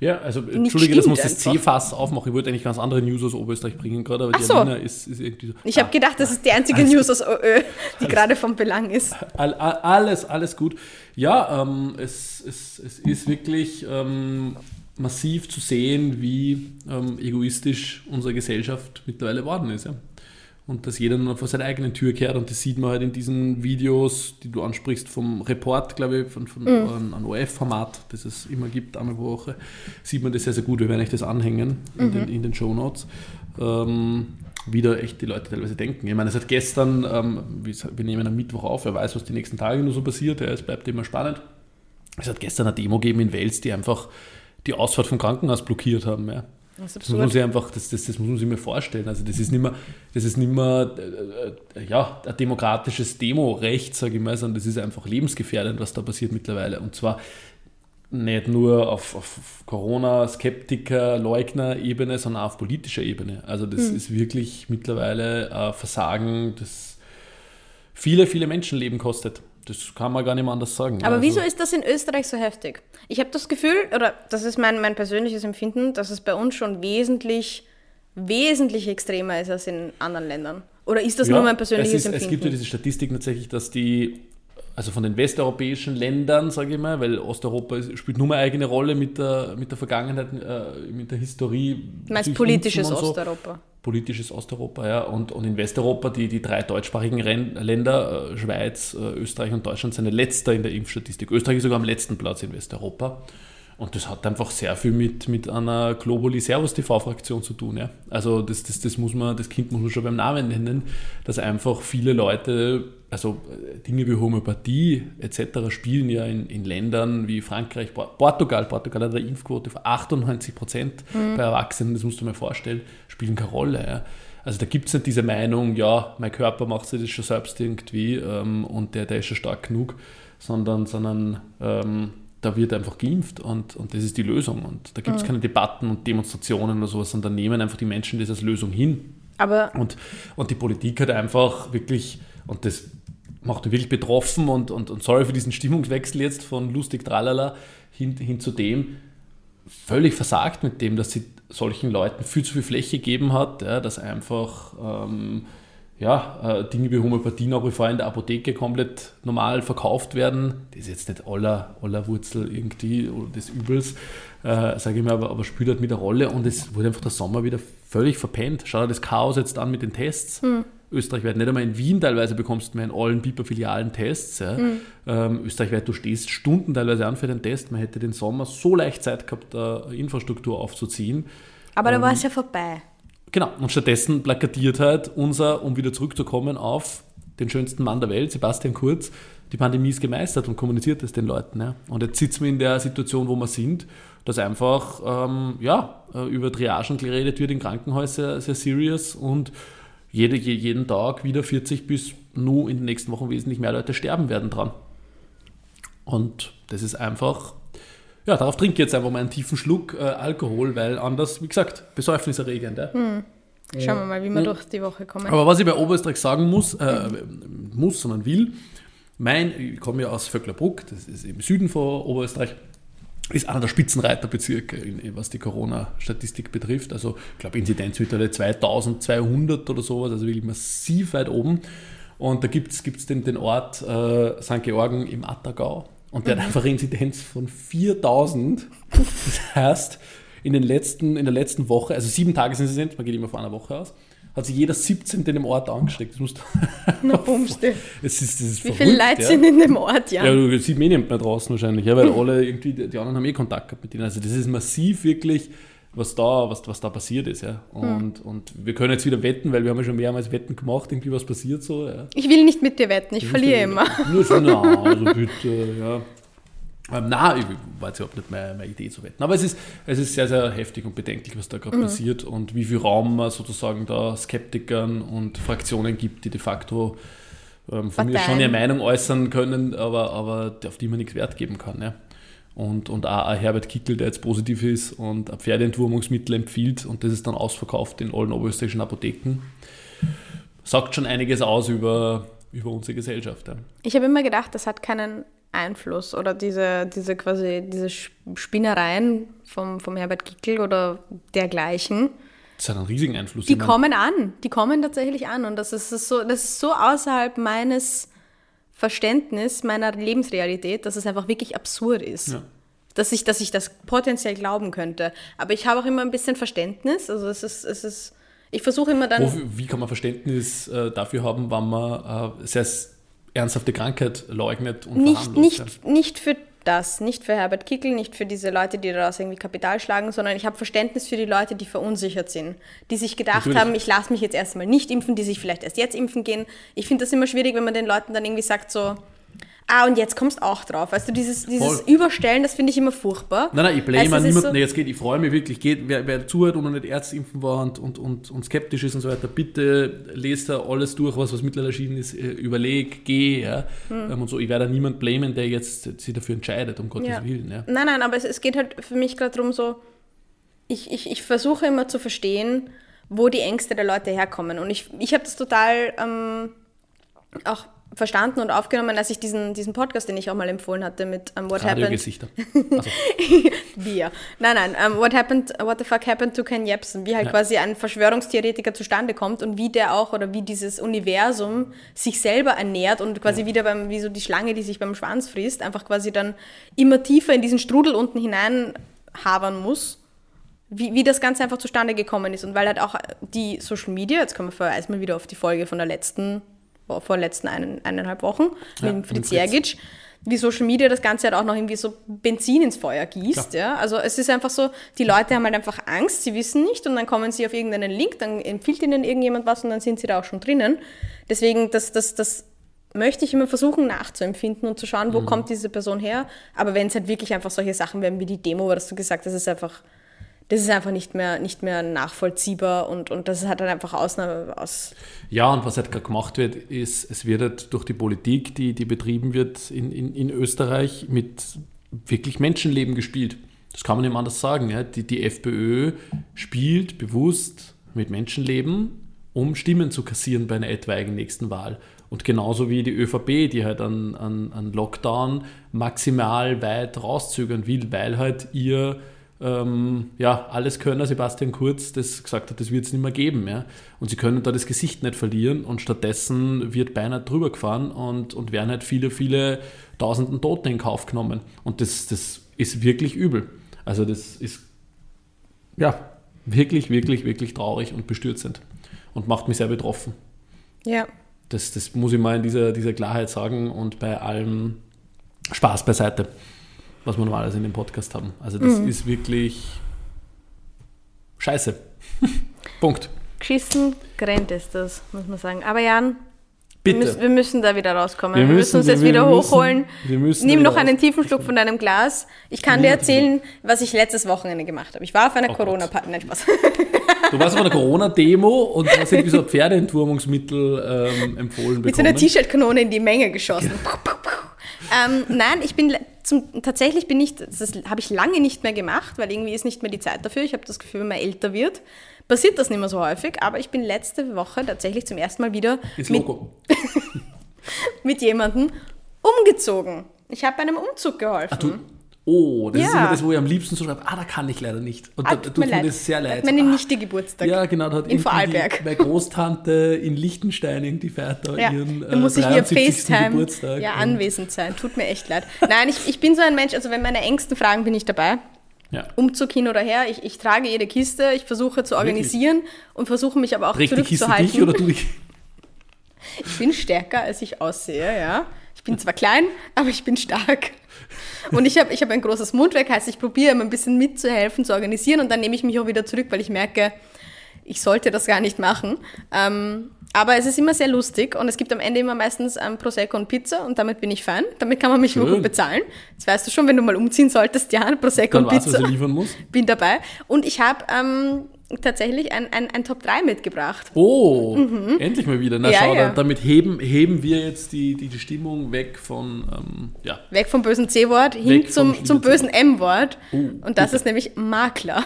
Ja, also entschuldige, das muss das C-Fass aufmachen. Ich wollte eigentlich ganz andere News aus Oberösterreich bringen gerade, aber Ach die so. ist, ist irgendwie so. Ich ah, habe gedacht, das ist die einzige News aus OÖ, die gerade vom Belang ist. All, all, alles, alles gut. Ja, ähm, es, es, es ist wirklich ähm, massiv zu sehen, wie ähm, egoistisch unsere Gesellschaft mittlerweile geworden ist. Ja und dass jeder nur vor seiner eigenen Tür kehrt und das sieht man halt in diesen Videos, die du ansprichst, vom Report, glaube ich, von, von mhm. einem OF-Format, das es immer gibt, einmal pro Woche, sieht man das sehr, sehr gut. Wir werden euch das anhängen in mhm. den, in den Show Notes. Ähm, wie da echt die Leute teilweise denken. Ich meine, es hat gestern, ähm, wir nehmen am Mittwoch auf, wer weiß, was die nächsten Tage nur so passiert, ja, es bleibt immer spannend. Es hat gestern eine Demo gegeben in Wels, die einfach die Ausfahrt vom Krankenhaus blockiert haben. Ja. Das, das muss man sich einfach, das, das, das muss man sich mal vorstellen. Also das ist nicht mehr, das ist nicht mehr äh, ja, ein demokratisches Demo-Recht, sage ich mal, sondern das ist einfach lebensgefährdend, was da passiert mittlerweile. Und zwar nicht nur auf, auf Corona-Skeptiker, Leugner-Ebene, sondern auch auf politischer Ebene. Also das mhm. ist wirklich mittlerweile ein Versagen, das viele, viele Menschenleben kostet. Das kann man gar nicht mehr anders sagen. Aber also, wieso ist das in Österreich so heftig? Ich habe das Gefühl, oder das ist mein, mein persönliches Empfinden, dass es bei uns schon wesentlich, wesentlich extremer ist als in anderen Ländern. Oder ist das ja, nur mein persönliches es ist, Empfinden? Es gibt ja diese Statistik tatsächlich, dass die also von den westeuropäischen Ländern, sage ich mal, weil Osteuropa spielt nur eine eigene Rolle mit der, mit der Vergangenheit, äh, mit der Historie. Du meinst politisches so. Osteuropa? Politisches Osteuropa, ja. Und, und in Westeuropa, die, die drei deutschsprachigen Ren Länder, äh, Schweiz, äh, Österreich und Deutschland, sind letzter in der Impfstatistik. Österreich ist sogar am letzten Platz in Westeuropa. Und das hat einfach sehr viel mit, mit einer Globally Servus TV-Fraktion zu tun. Ja. Also das, das, das muss man, das Kind muss man schon beim Namen nennen, dass einfach viele Leute, also äh, Dinge wie Homöopathie etc. spielen ja in, in Ländern wie Frankreich, Portugal, Portugal hat eine Impfquote von 98 Prozent mhm. bei Erwachsenen, das musst du mir vorstellen, spielen keine Rolle. Ja. Also da gibt es nicht diese Meinung, ja, mein Körper macht sich das schon selbst irgendwie ähm, und der, der ist schon stark genug, sondern, sondern ähm, da wird einfach geimpft und, und das ist die Lösung. Und da gibt es mhm. keine Debatten und Demonstrationen oder sowas, sondern nehmen einfach die Menschen das als Lösung hin. Aber und, und die Politik hat einfach wirklich, und das macht mich wirklich betroffen und, und, und sorry für diesen Stimmungswechsel jetzt von lustig tralala hin, hin zu dem, völlig versagt mit dem, dass sie solchen Leuten viel zu viel Fläche gegeben hat, ja, dass einfach ähm, ja, äh, Dinge wie Homöopathie nach wie vor in der Apotheke komplett normal verkauft werden. Das ist jetzt nicht aller, aller Wurzel irgendwie des Übels, äh, sage ich mal, aber, aber spielt halt mit der Rolle und es wurde einfach der Sommer wieder völlig verpennt. Schau dir das Chaos jetzt an mit den Tests. Hm. Österreichweit, nicht einmal in Wien teilweise bekommst du mehr in allen Piper-Filialen Tests. Ja. Mhm. Ähm, österreichweit, du stehst Stunden teilweise an für den Test. Man hätte den Sommer so leicht Zeit gehabt, da Infrastruktur aufzuziehen. Aber ähm, da war es ja vorbei. Genau, und stattdessen plakatiert halt unser, um wieder zurückzukommen auf den schönsten Mann der Welt, Sebastian Kurz, die Pandemie ist gemeistert und kommuniziert es den Leuten. Ja. Und jetzt sitzen wir in der Situation, wo wir sind, dass einfach ähm, ja, äh, über Triagen geredet wird in Krankenhäusern, sehr, sehr serious und jede, jeden Tag wieder 40 bis nur in den nächsten Wochen wesentlich mehr Leute sterben werden dran. Und das ist einfach ja, darauf trinke ich jetzt einfach mal einen tiefen Schluck äh, Alkohol, weil anders, wie gesagt, besäufniserregend. Ja. Hm. Schauen wir mal, wie wir hm. durch die Woche kommen. Aber was ich bei Oberösterreich sagen muss, äh, muss, sondern will, mein, ich komme ja aus Vöcklerbruck, das ist im Süden von Oberösterreich, ist einer der Spitzenreiterbezirke, was die Corona-Statistik betrifft. Also, ich glaube, Inzidenz mittlerweile 2200 oder sowas, also wirklich massiv weit oben. Und da gibt es den, den Ort äh, St. Georgen im Attergau. Und der mhm. hat einfach eine Inzidenz von 4000. Das heißt, in, den letzten, in der letzten Woche, also sieben Tagesinzidenz, man geht immer von einer Woche aus, hat sich jeder 17. in dem Ort angesteckt. Das musst Na, bumste. Es ist, das ist Wie viele Leute ja. sind in dem Ort, ja? Ja, du siehst mich nicht mehr draußen wahrscheinlich, ja, weil alle irgendwie, die anderen haben eh Kontakt gehabt mit denen. Also das ist massiv wirklich was da, was, was da passiert ist. Ja. Und, hm. und wir können jetzt wieder wetten, weil wir haben ja schon mehrmals Wetten gemacht, irgendwie was passiert so. Ja. Ich will nicht mit dir wetten, ich, ich verliere immer. Nur so, na, also bitte, ja. Ähm, nein, war jetzt überhaupt nicht meine, meine, Idee zu wetten. Aber es ist, es ist sehr, sehr heftig und bedenklich, was da gerade mhm. passiert und wie viel Raum man sozusagen da Skeptikern und Fraktionen gibt, die de facto ähm, von mir schon ihre Meinung äußern können, aber, aber auf die man nichts Wert geben kann. Ja und, und auch ein Herbert Kickel, der jetzt positiv ist und ein Pferdeentwurmungsmittel empfiehlt und das ist dann ausverkauft in allen oberösterreichischen Apotheken. Sagt schon einiges aus über, über unsere Gesellschaft. Ja. Ich habe immer gedacht, das hat keinen Einfluss oder diese, diese quasi diese Spinnereien vom, vom Herbert Kickel oder dergleichen. Das hat einen riesigen Einfluss. Die kommen an, die kommen tatsächlich an und das ist so, das ist so außerhalb meines Verständnis meiner Lebensrealität, dass es einfach wirklich absurd ist. Ja. Dass, ich, dass ich das potenziell glauben könnte. Aber ich habe auch immer ein bisschen Verständnis. Also es ist, es ist ich versuche immer dann. Wo, wie kann man Verständnis äh, dafür haben, wenn man äh, sehr ernsthafte Krankheit leugnet und nicht, nicht, nicht für das, nicht für Herbert Kickel, nicht für diese Leute, die daraus irgendwie Kapital schlagen, sondern ich habe Verständnis für die Leute, die verunsichert sind, die sich gedacht Natürlich. haben, ich lasse mich jetzt erstmal nicht impfen, die sich vielleicht erst jetzt impfen gehen. Ich finde das immer schwierig, wenn man den Leuten dann irgendwie sagt so, Ah, und jetzt kommst du auch drauf. Du, dieses, dieses Überstellen, das finde ich immer furchtbar. Nein, nein, ich blame also, niemanden, so jetzt geht, ich freue mich wirklich, geht, wer, wer zuhört und noch nicht Ärztimpfen war und, und, und, und, skeptisch ist und so weiter, bitte lest da alles durch, was, was mittlerweile erschienen ist, äh, überleg, geh, ja. Hm. Und so, ich werde da niemand blamen, der jetzt sich dafür entscheidet, um Gottes ja. Willen. Ja. Nein, nein, aber es, es geht halt für mich gerade darum, so, ich, ich, ich versuche immer zu verstehen, wo die Ängste der Leute herkommen. Und ich, ich habe das total ähm, auch verstanden und aufgenommen, als ich diesen, diesen Podcast, den ich auch mal empfohlen hatte mit um, What Happened. Radiogesichter. Also, Wir. Nein, nein. Um, what happened, what the fuck happened to Ken Jebsen? Wie halt Ja. quasi ein Verschwörungstheoretiker zustande kommt und wie der auch oder wie dieses Universum sich selber ernährt und quasi wieder beim, wie so die Schlange, die sich beim Schwanz frisst, einfach quasi dann immer tiefer in diesen Strudel unten hinein havern muss. Wie, wie das Ganze einfach zustande gekommen ist. Und weil halt auch die Social Media, jetzt kommen wir vorher erstmal wieder auf die Folge von der letzten, vor letzten einen, eineinhalb Wochen, Ja, mit Fritz. Jergic, wie Social Media das Ganze halt auch noch irgendwie so Benzin ins Feuer gießt. Ja? Also es ist einfach so, die Leute haben halt einfach Angst, sie wissen nicht und dann kommen sie auf irgendeinen Link, dann empfiehlt ihnen irgendjemand was und dann sind sie da auch schon drinnen. Deswegen, das, das, das möchte ich immer versuchen nachzuempfinden und zu schauen, wo kommt diese Person her. Aber wenn es halt wirklich einfach solche Sachen werden wie die Demo, was du gesagt hast, ist einfach, das ist einfach nicht mehr, nicht mehr nachvollziehbar und, und das hat dann einfach Ausnahme aus. Ja, und was halt gerade gemacht wird, ist, es wird halt durch die Politik, die, die betrieben wird in, in, in Österreich, mit wirklich Menschenleben gespielt. Das kann man nicht anders sagen. Ja. Die, die FPÖ spielt bewusst mit Menschenleben, um Stimmen zu kassieren bei einer etwaigen nächsten Wahl. Und genauso wie die ÖVP, die halt an, an, an Lockdown maximal weit rauszögern will, weil halt ihr ähm, ja, Alleskönner Sebastian Kurz das gesagt hat, das wird es nicht mehr geben. Ja? Und sie können da das Gesicht nicht verlieren und stattdessen wird beinahe drüber gefahren und, und werden halt viele, viele tausenden Toten in Kauf genommen. Und das, das ist wirklich übel. Also das ist ja wirklich, wirklich, wirklich traurig und bestürzend und macht mich sehr betroffen. Ja. Das, das muss ich mal in dieser, dieser Klarheit sagen und bei allem Spaß beiseite, was wir normalerweise in dem Podcast haben. Also das ist wirklich scheiße. Punkt. Geschissen, grennt ist das, muss man sagen. Aber Jan, Bitte. Wir müssen, wir müssen da wieder rauskommen. Wir Wir, müssen- müssen uns jetzt wir wieder hochholen. wir müssen Nimm noch einen tiefen Schluck von deinem Glas. Ich kann dir erzählen, was ich letztes Wochenende gemacht habe. Ich war auf einer Oh. Corona-Party. Nein, Spaß. Du warst auf einer Corona-Demo und hast irgendwie so Pferdeentwurmungsmittel ähm, empfohlen Mit so bekommen. einer T-Shirt-Kanone in die Menge geschossen. ähm, nein, ich bin zum, tatsächlich bin ich, das habe ich lange nicht mehr gemacht, weil irgendwie ist nicht mehr die Zeit dafür. Ich habe das Gefühl, wenn man älter wird, passiert das nicht mehr so häufig. Aber ich bin letzte Woche tatsächlich zum ersten Mal wieder mit, mit jemandem umgezogen. Ich habe bei einem Umzug geholfen. Du, oh, das ist Ja. immer das, wo ich am liebsten so schreibe, ah, da kann ich leider nicht. Und Ah, da tut mir mir leid. das sehr leid. meine Ah, Nichte Geburtstag. Ja, genau. Da hat In Vorarlberg. Die, meine Großtante in Liechtenstein, irgendwie feiert da Ja, ihren da muss ich via 73. FaceTime Geburtstag. ja, anwesend sein. Tut mir echt leid. Nein, ich, ich bin so ein Mensch, also wenn meine Ängsten fragen, bin ich dabei. Ja. Umzug hin oder her, ich, ich trage jede Kiste, ich versuche zu organisieren und versuche mich aber auch Trägt die Kiste zurückzuhalten. dich oder du dich? Ich bin stärker, als ich aussehe, ja. Ich bin zwar klein, aber ich bin stark. Und ich habe ich hab ein großes Mundwerk, heißt, ich probiere immer ein bisschen mitzuhelfen, zu organisieren und dann nehme ich mich auch wieder zurück, weil ich merke, ich sollte das gar nicht machen. Ähm, aber es ist immer sehr lustig und es gibt am Ende immer meistens ähm, Prosecco und Pizza und damit bin ich fein. Damit kann man mich Schön. gut bezahlen. Das weißt du schon, wenn du mal umziehen solltest, ja, Prosecco Dann und weißt du, Pizza. was er liefern muss. Bin dabei. Und ich habe ähm, tatsächlich ein, ein, ein Top 3 mitgebracht. Oh, endlich mal wieder. Na Mhm. Ja, schau, ja. da- damit heben, heben wir jetzt die, die, die Stimmung weg von, ähm, ja, Weg vom bösen C-Wort hin zum, zum bösen M-Wort. Oh, und das bitte. ist nämlich Makler.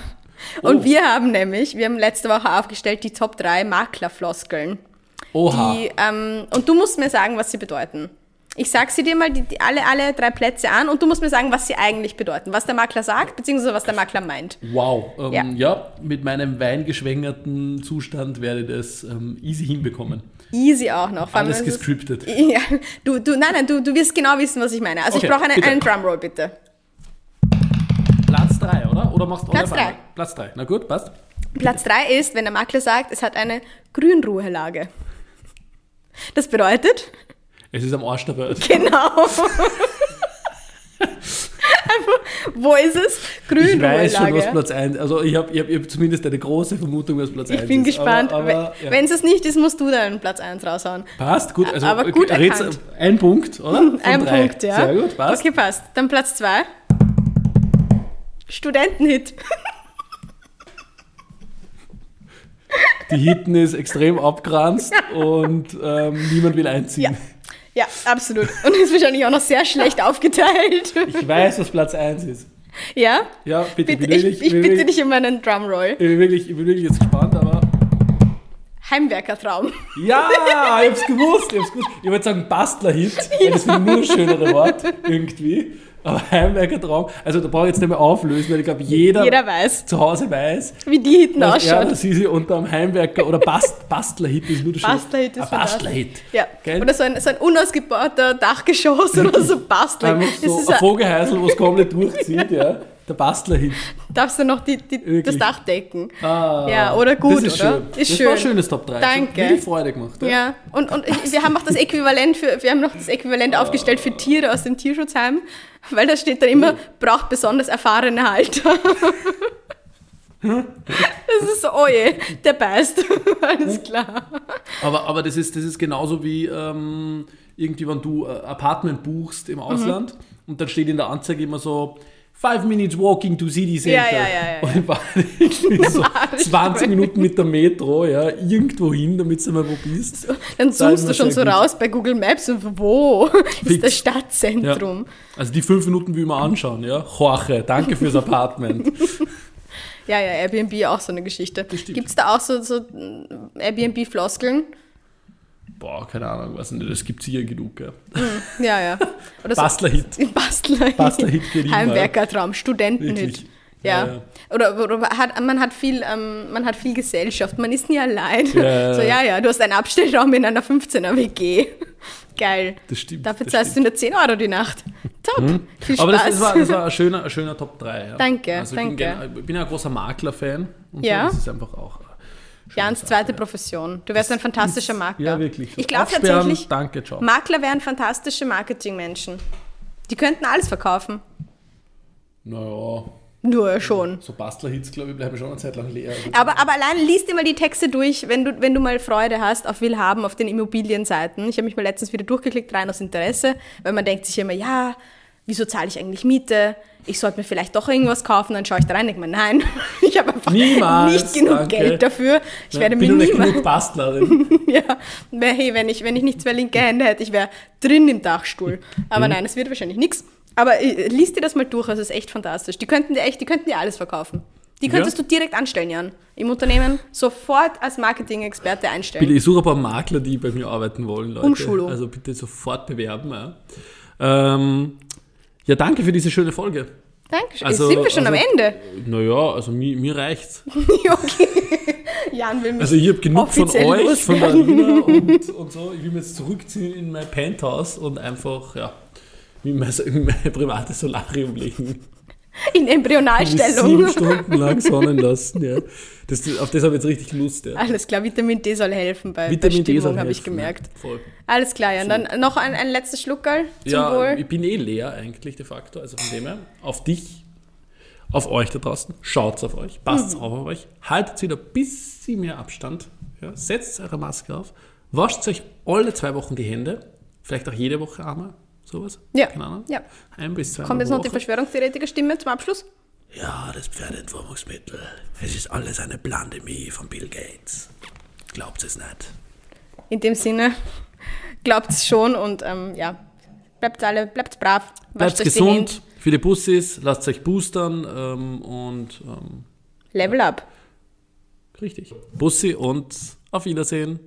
Und Oh. wir haben nämlich, wir haben letzte Woche aufgestellt die Top 3 Maklerfloskeln. oha. Die, ähm, und du musst mir sagen, was sie bedeuten. Ich sag sie dir mal die, die, alle, alle drei Plätze an und du musst mir sagen, was sie eigentlich bedeuten. Was der Makler sagt, beziehungsweise was der Makler meint. Wow. Ähm, Ja. ja. mit meinem weingeschwängerten Zustand werde ich das ähm, easy hinbekommen. Easy auch noch. Alles es gescriptet. Ja, du, du, nein, nein, du, du wirst genau wissen, was ich meine. Also Okay, ich brauche einen, bitte. einen Drumroll, bitte. Platz 3, oder? Oder machst du Platz alle auf drei. einmal? Platz 3. Na gut, passt. Platz 3 ist, wenn der Makler sagt, es hat eine Grünruhelage. Das bedeutet, Es ist am Arsch der Welt. genau. Wo ist es? Ich weiß schon, was. Platz 1 Also ich habe ich hab, ich hab zumindest eine große Vermutung, was Platz 1 ist. Ich bin gespannt. Ja. Wenn es es nicht ist, musst du dann Platz 1 raushauen. Passt, gut. Also, Aber gut erkannt. Ein Punkt, oder? Von Ein drei. Punkt, ja. Sehr gut, passt. Okay, passt. Dann Platz 2. Studentenhit. Die Hitten ist extrem abgeranzt und ähm, niemand will einziehen. Ja. Ja, absolut. Und ist wahrscheinlich auch noch sehr schlecht aufgeteilt. Ich weiß, was Platz 1 ist. Ja? Ja, bitte, Bitte, ich, ich bin bitte wirklich, dich um einen Drumroll. Ich bin wirklich, ich bin wirklich jetzt gespannt, aber Heimwerkertraum. Ja, ich hab's gewusst, ich hab's gewusst. Ich wollte sagen Bastler-Hit, weil das finde ich nur schönere Wort, irgendwie. Aber Heimwerkertraum, also da brauche ich jetzt nicht mehr auflösen, weil ich glaube, jeder, Jeder weiß, zu Hause weiß, wie die hinten dass er ausschaut. oder sie unter einem Heimwerker oder Bast, Bastler-Hit ist nur das. Bastler-Hit ist. Bastler-Hit. Ja. Gell? Oder so ein, so ein unausgebauter Dachgeschoss oder so Bastler. Einfach Das so ist ein ein, Vogelhäusl, wo es komplett durchzieht, ja. Der Bastler-Hit. darfst du noch die, die, das. Dach decken. Ah, Ja, oder gut, das ist oder? Schön. Ist das schön. war ein schönes Top 3. Danke. Hat wirklich Freude gemacht. Ja. Ja, und, und wir haben auch das Äquivalent für, wir haben noch das Äquivalent aufgestellt für Tiere aus dem Tierschutzheim, weil da steht dann immer, braucht besonders erfahrene Halter. Das ist so, oh je, der beißt. Alles klar. Aber, aber das, ist, das ist genauso wie ähm, irgendwie, wenn du ein Apartment buchst Mhm. im Ausland und dann steht in der Anzeige immer so Five minutes walking to city center. Ja, ja, ja, ja. Und war irgendwie so Wahre 20 Minuten mit der Metro, ja, irgendwo hin, damit du mal wo bist. Dann Da zoomst ist du schon so gut. raus bei Google Maps und wo ist Fix. das Stadtzentrum? Also die fünf Minuten will man anschauen, ja. Jorge, danke fürs Apartment. Ja, ja, Airbnb auch so eine Geschichte. Gibt es da auch so, so Airbnb-Floskeln? Boah, keine Ahnung, weiß nicht, das gibt sicher genug, ja. Ja, ja. Oder so Bastler-Hit. Bastler. Bastler-Hit immer. Heimwerkertraum, Studentenhit. Ja. Ja. Oder, oder hat, man, hat viel, ähm, man hat viel Gesellschaft, man ist nie allein. Ja, So, ja, ja, du hast einen Abstellraum in einer 15er WG. Geil. Das stimmt. Dafür zahlst du nur 10 Euro die Nacht. Top. Viel Spaß. Aber das, das, war, das war ein schöner, ein schöner Top 3. Ja. Danke, also ich Bin, danke. ich bin ja ein großer Makler-Fan. Und Ja. So. Das ist einfach auch. Jans Sache, zweite ja. Profession. Du wärst ein fantastischer Makler. Ja, wirklich. Ich glaube tatsächlich, Danke, ciao. Makler wären fantastische Marketingmenschen. Die könnten alles verkaufen. Naja, Nur schon. so Bastler-Hits, glaube ich, bleiben schon eine Zeit lang leer. Aber, aber allein liest dir mal die Texte durch, wenn du, wenn du mal Freude hast auf Willhaben auf den Immobilienseiten. Ich habe mich mal letztens wieder durchgeklickt, rein aus Interesse, weil man denkt sich immer, ja, wieso zahle ich eigentlich Miete? Ich sollte mir vielleicht doch irgendwas kaufen, dann schaue ich da rein und denke mir, nein, ich habe einfach Niemals, nicht genug danke. Geld dafür. Ich Ja, werde bin mir niemals... genug Bastlerin. Ja, hey, wenn ich, wenn ich nicht zwei linke Hände hätte, ich wäre drin im Dachstuhl. Mhm. Aber nein, es wird wahrscheinlich nichts. Aber äh, liest dir das mal durch, es ist echt fantastisch. Die könnten dir echt, die könnten dir alles verkaufen. Die könntest Ja. du direkt anstellen, Jan. Im Unternehmen sofort als Marketing-Experte einstellen. Bitte, ich suche ein paar Makler, die bei mir arbeiten wollen, Leute. Umschulung. Also bitte sofort bewerben. Ja, ähm, ja danke für diese schöne Folge. Dankeschön. Also- Sind wir schon also- am Ende? Naja, also mir, mir reicht's. okay. Jan will mich Also ich habe genug von euch, von der. Rina und, und so. Ich will mich jetzt zurückziehen in mein Penthouse und einfach, ja, in mein, in mein privates Solarium legen. In Sieben Embryonalstellung. Stunden lang sonnen lassen, ja. Das, auf das habe ich jetzt richtig Lust, ja. Alles klar, Vitamin D soll helfen bei, Vitamin bei Stimmung, habe ich gemerkt. Ja, voll. Alles klar, Jan. Dann noch ein, ein letztes Schluckerl zum Ja, Wohl. ich bin eh leer eigentlich de facto, also von dem her. Auf dich, auf euch da draußen, schaut auf euch, passt Mhm. auf euch, haltet wieder ein bisschen mehr Abstand, ja, setzt eure Maske auf, wascht euch alle zwei Wochen die Hände, vielleicht auch jede Woche einmal, sowas. Ja, Keine Ahnung. ja. Ein bis zwei Kommt jetzt noch die. Verschwörungstheoretiker-Stimme zum Abschluss? Ja, das Pferdeentwurmungsmittel. Es ist alles eine Pandemie von Bill Gates. Glaubt es nicht. In dem Sinne, glaubt es schon und ähm, ja, bleibt alle, bleibt brav, Bleibt euch die gesund, viele Bussis, lasst euch boostern ähm, und ähm, Level up. richtig. Bussi und auf Wiedersehen.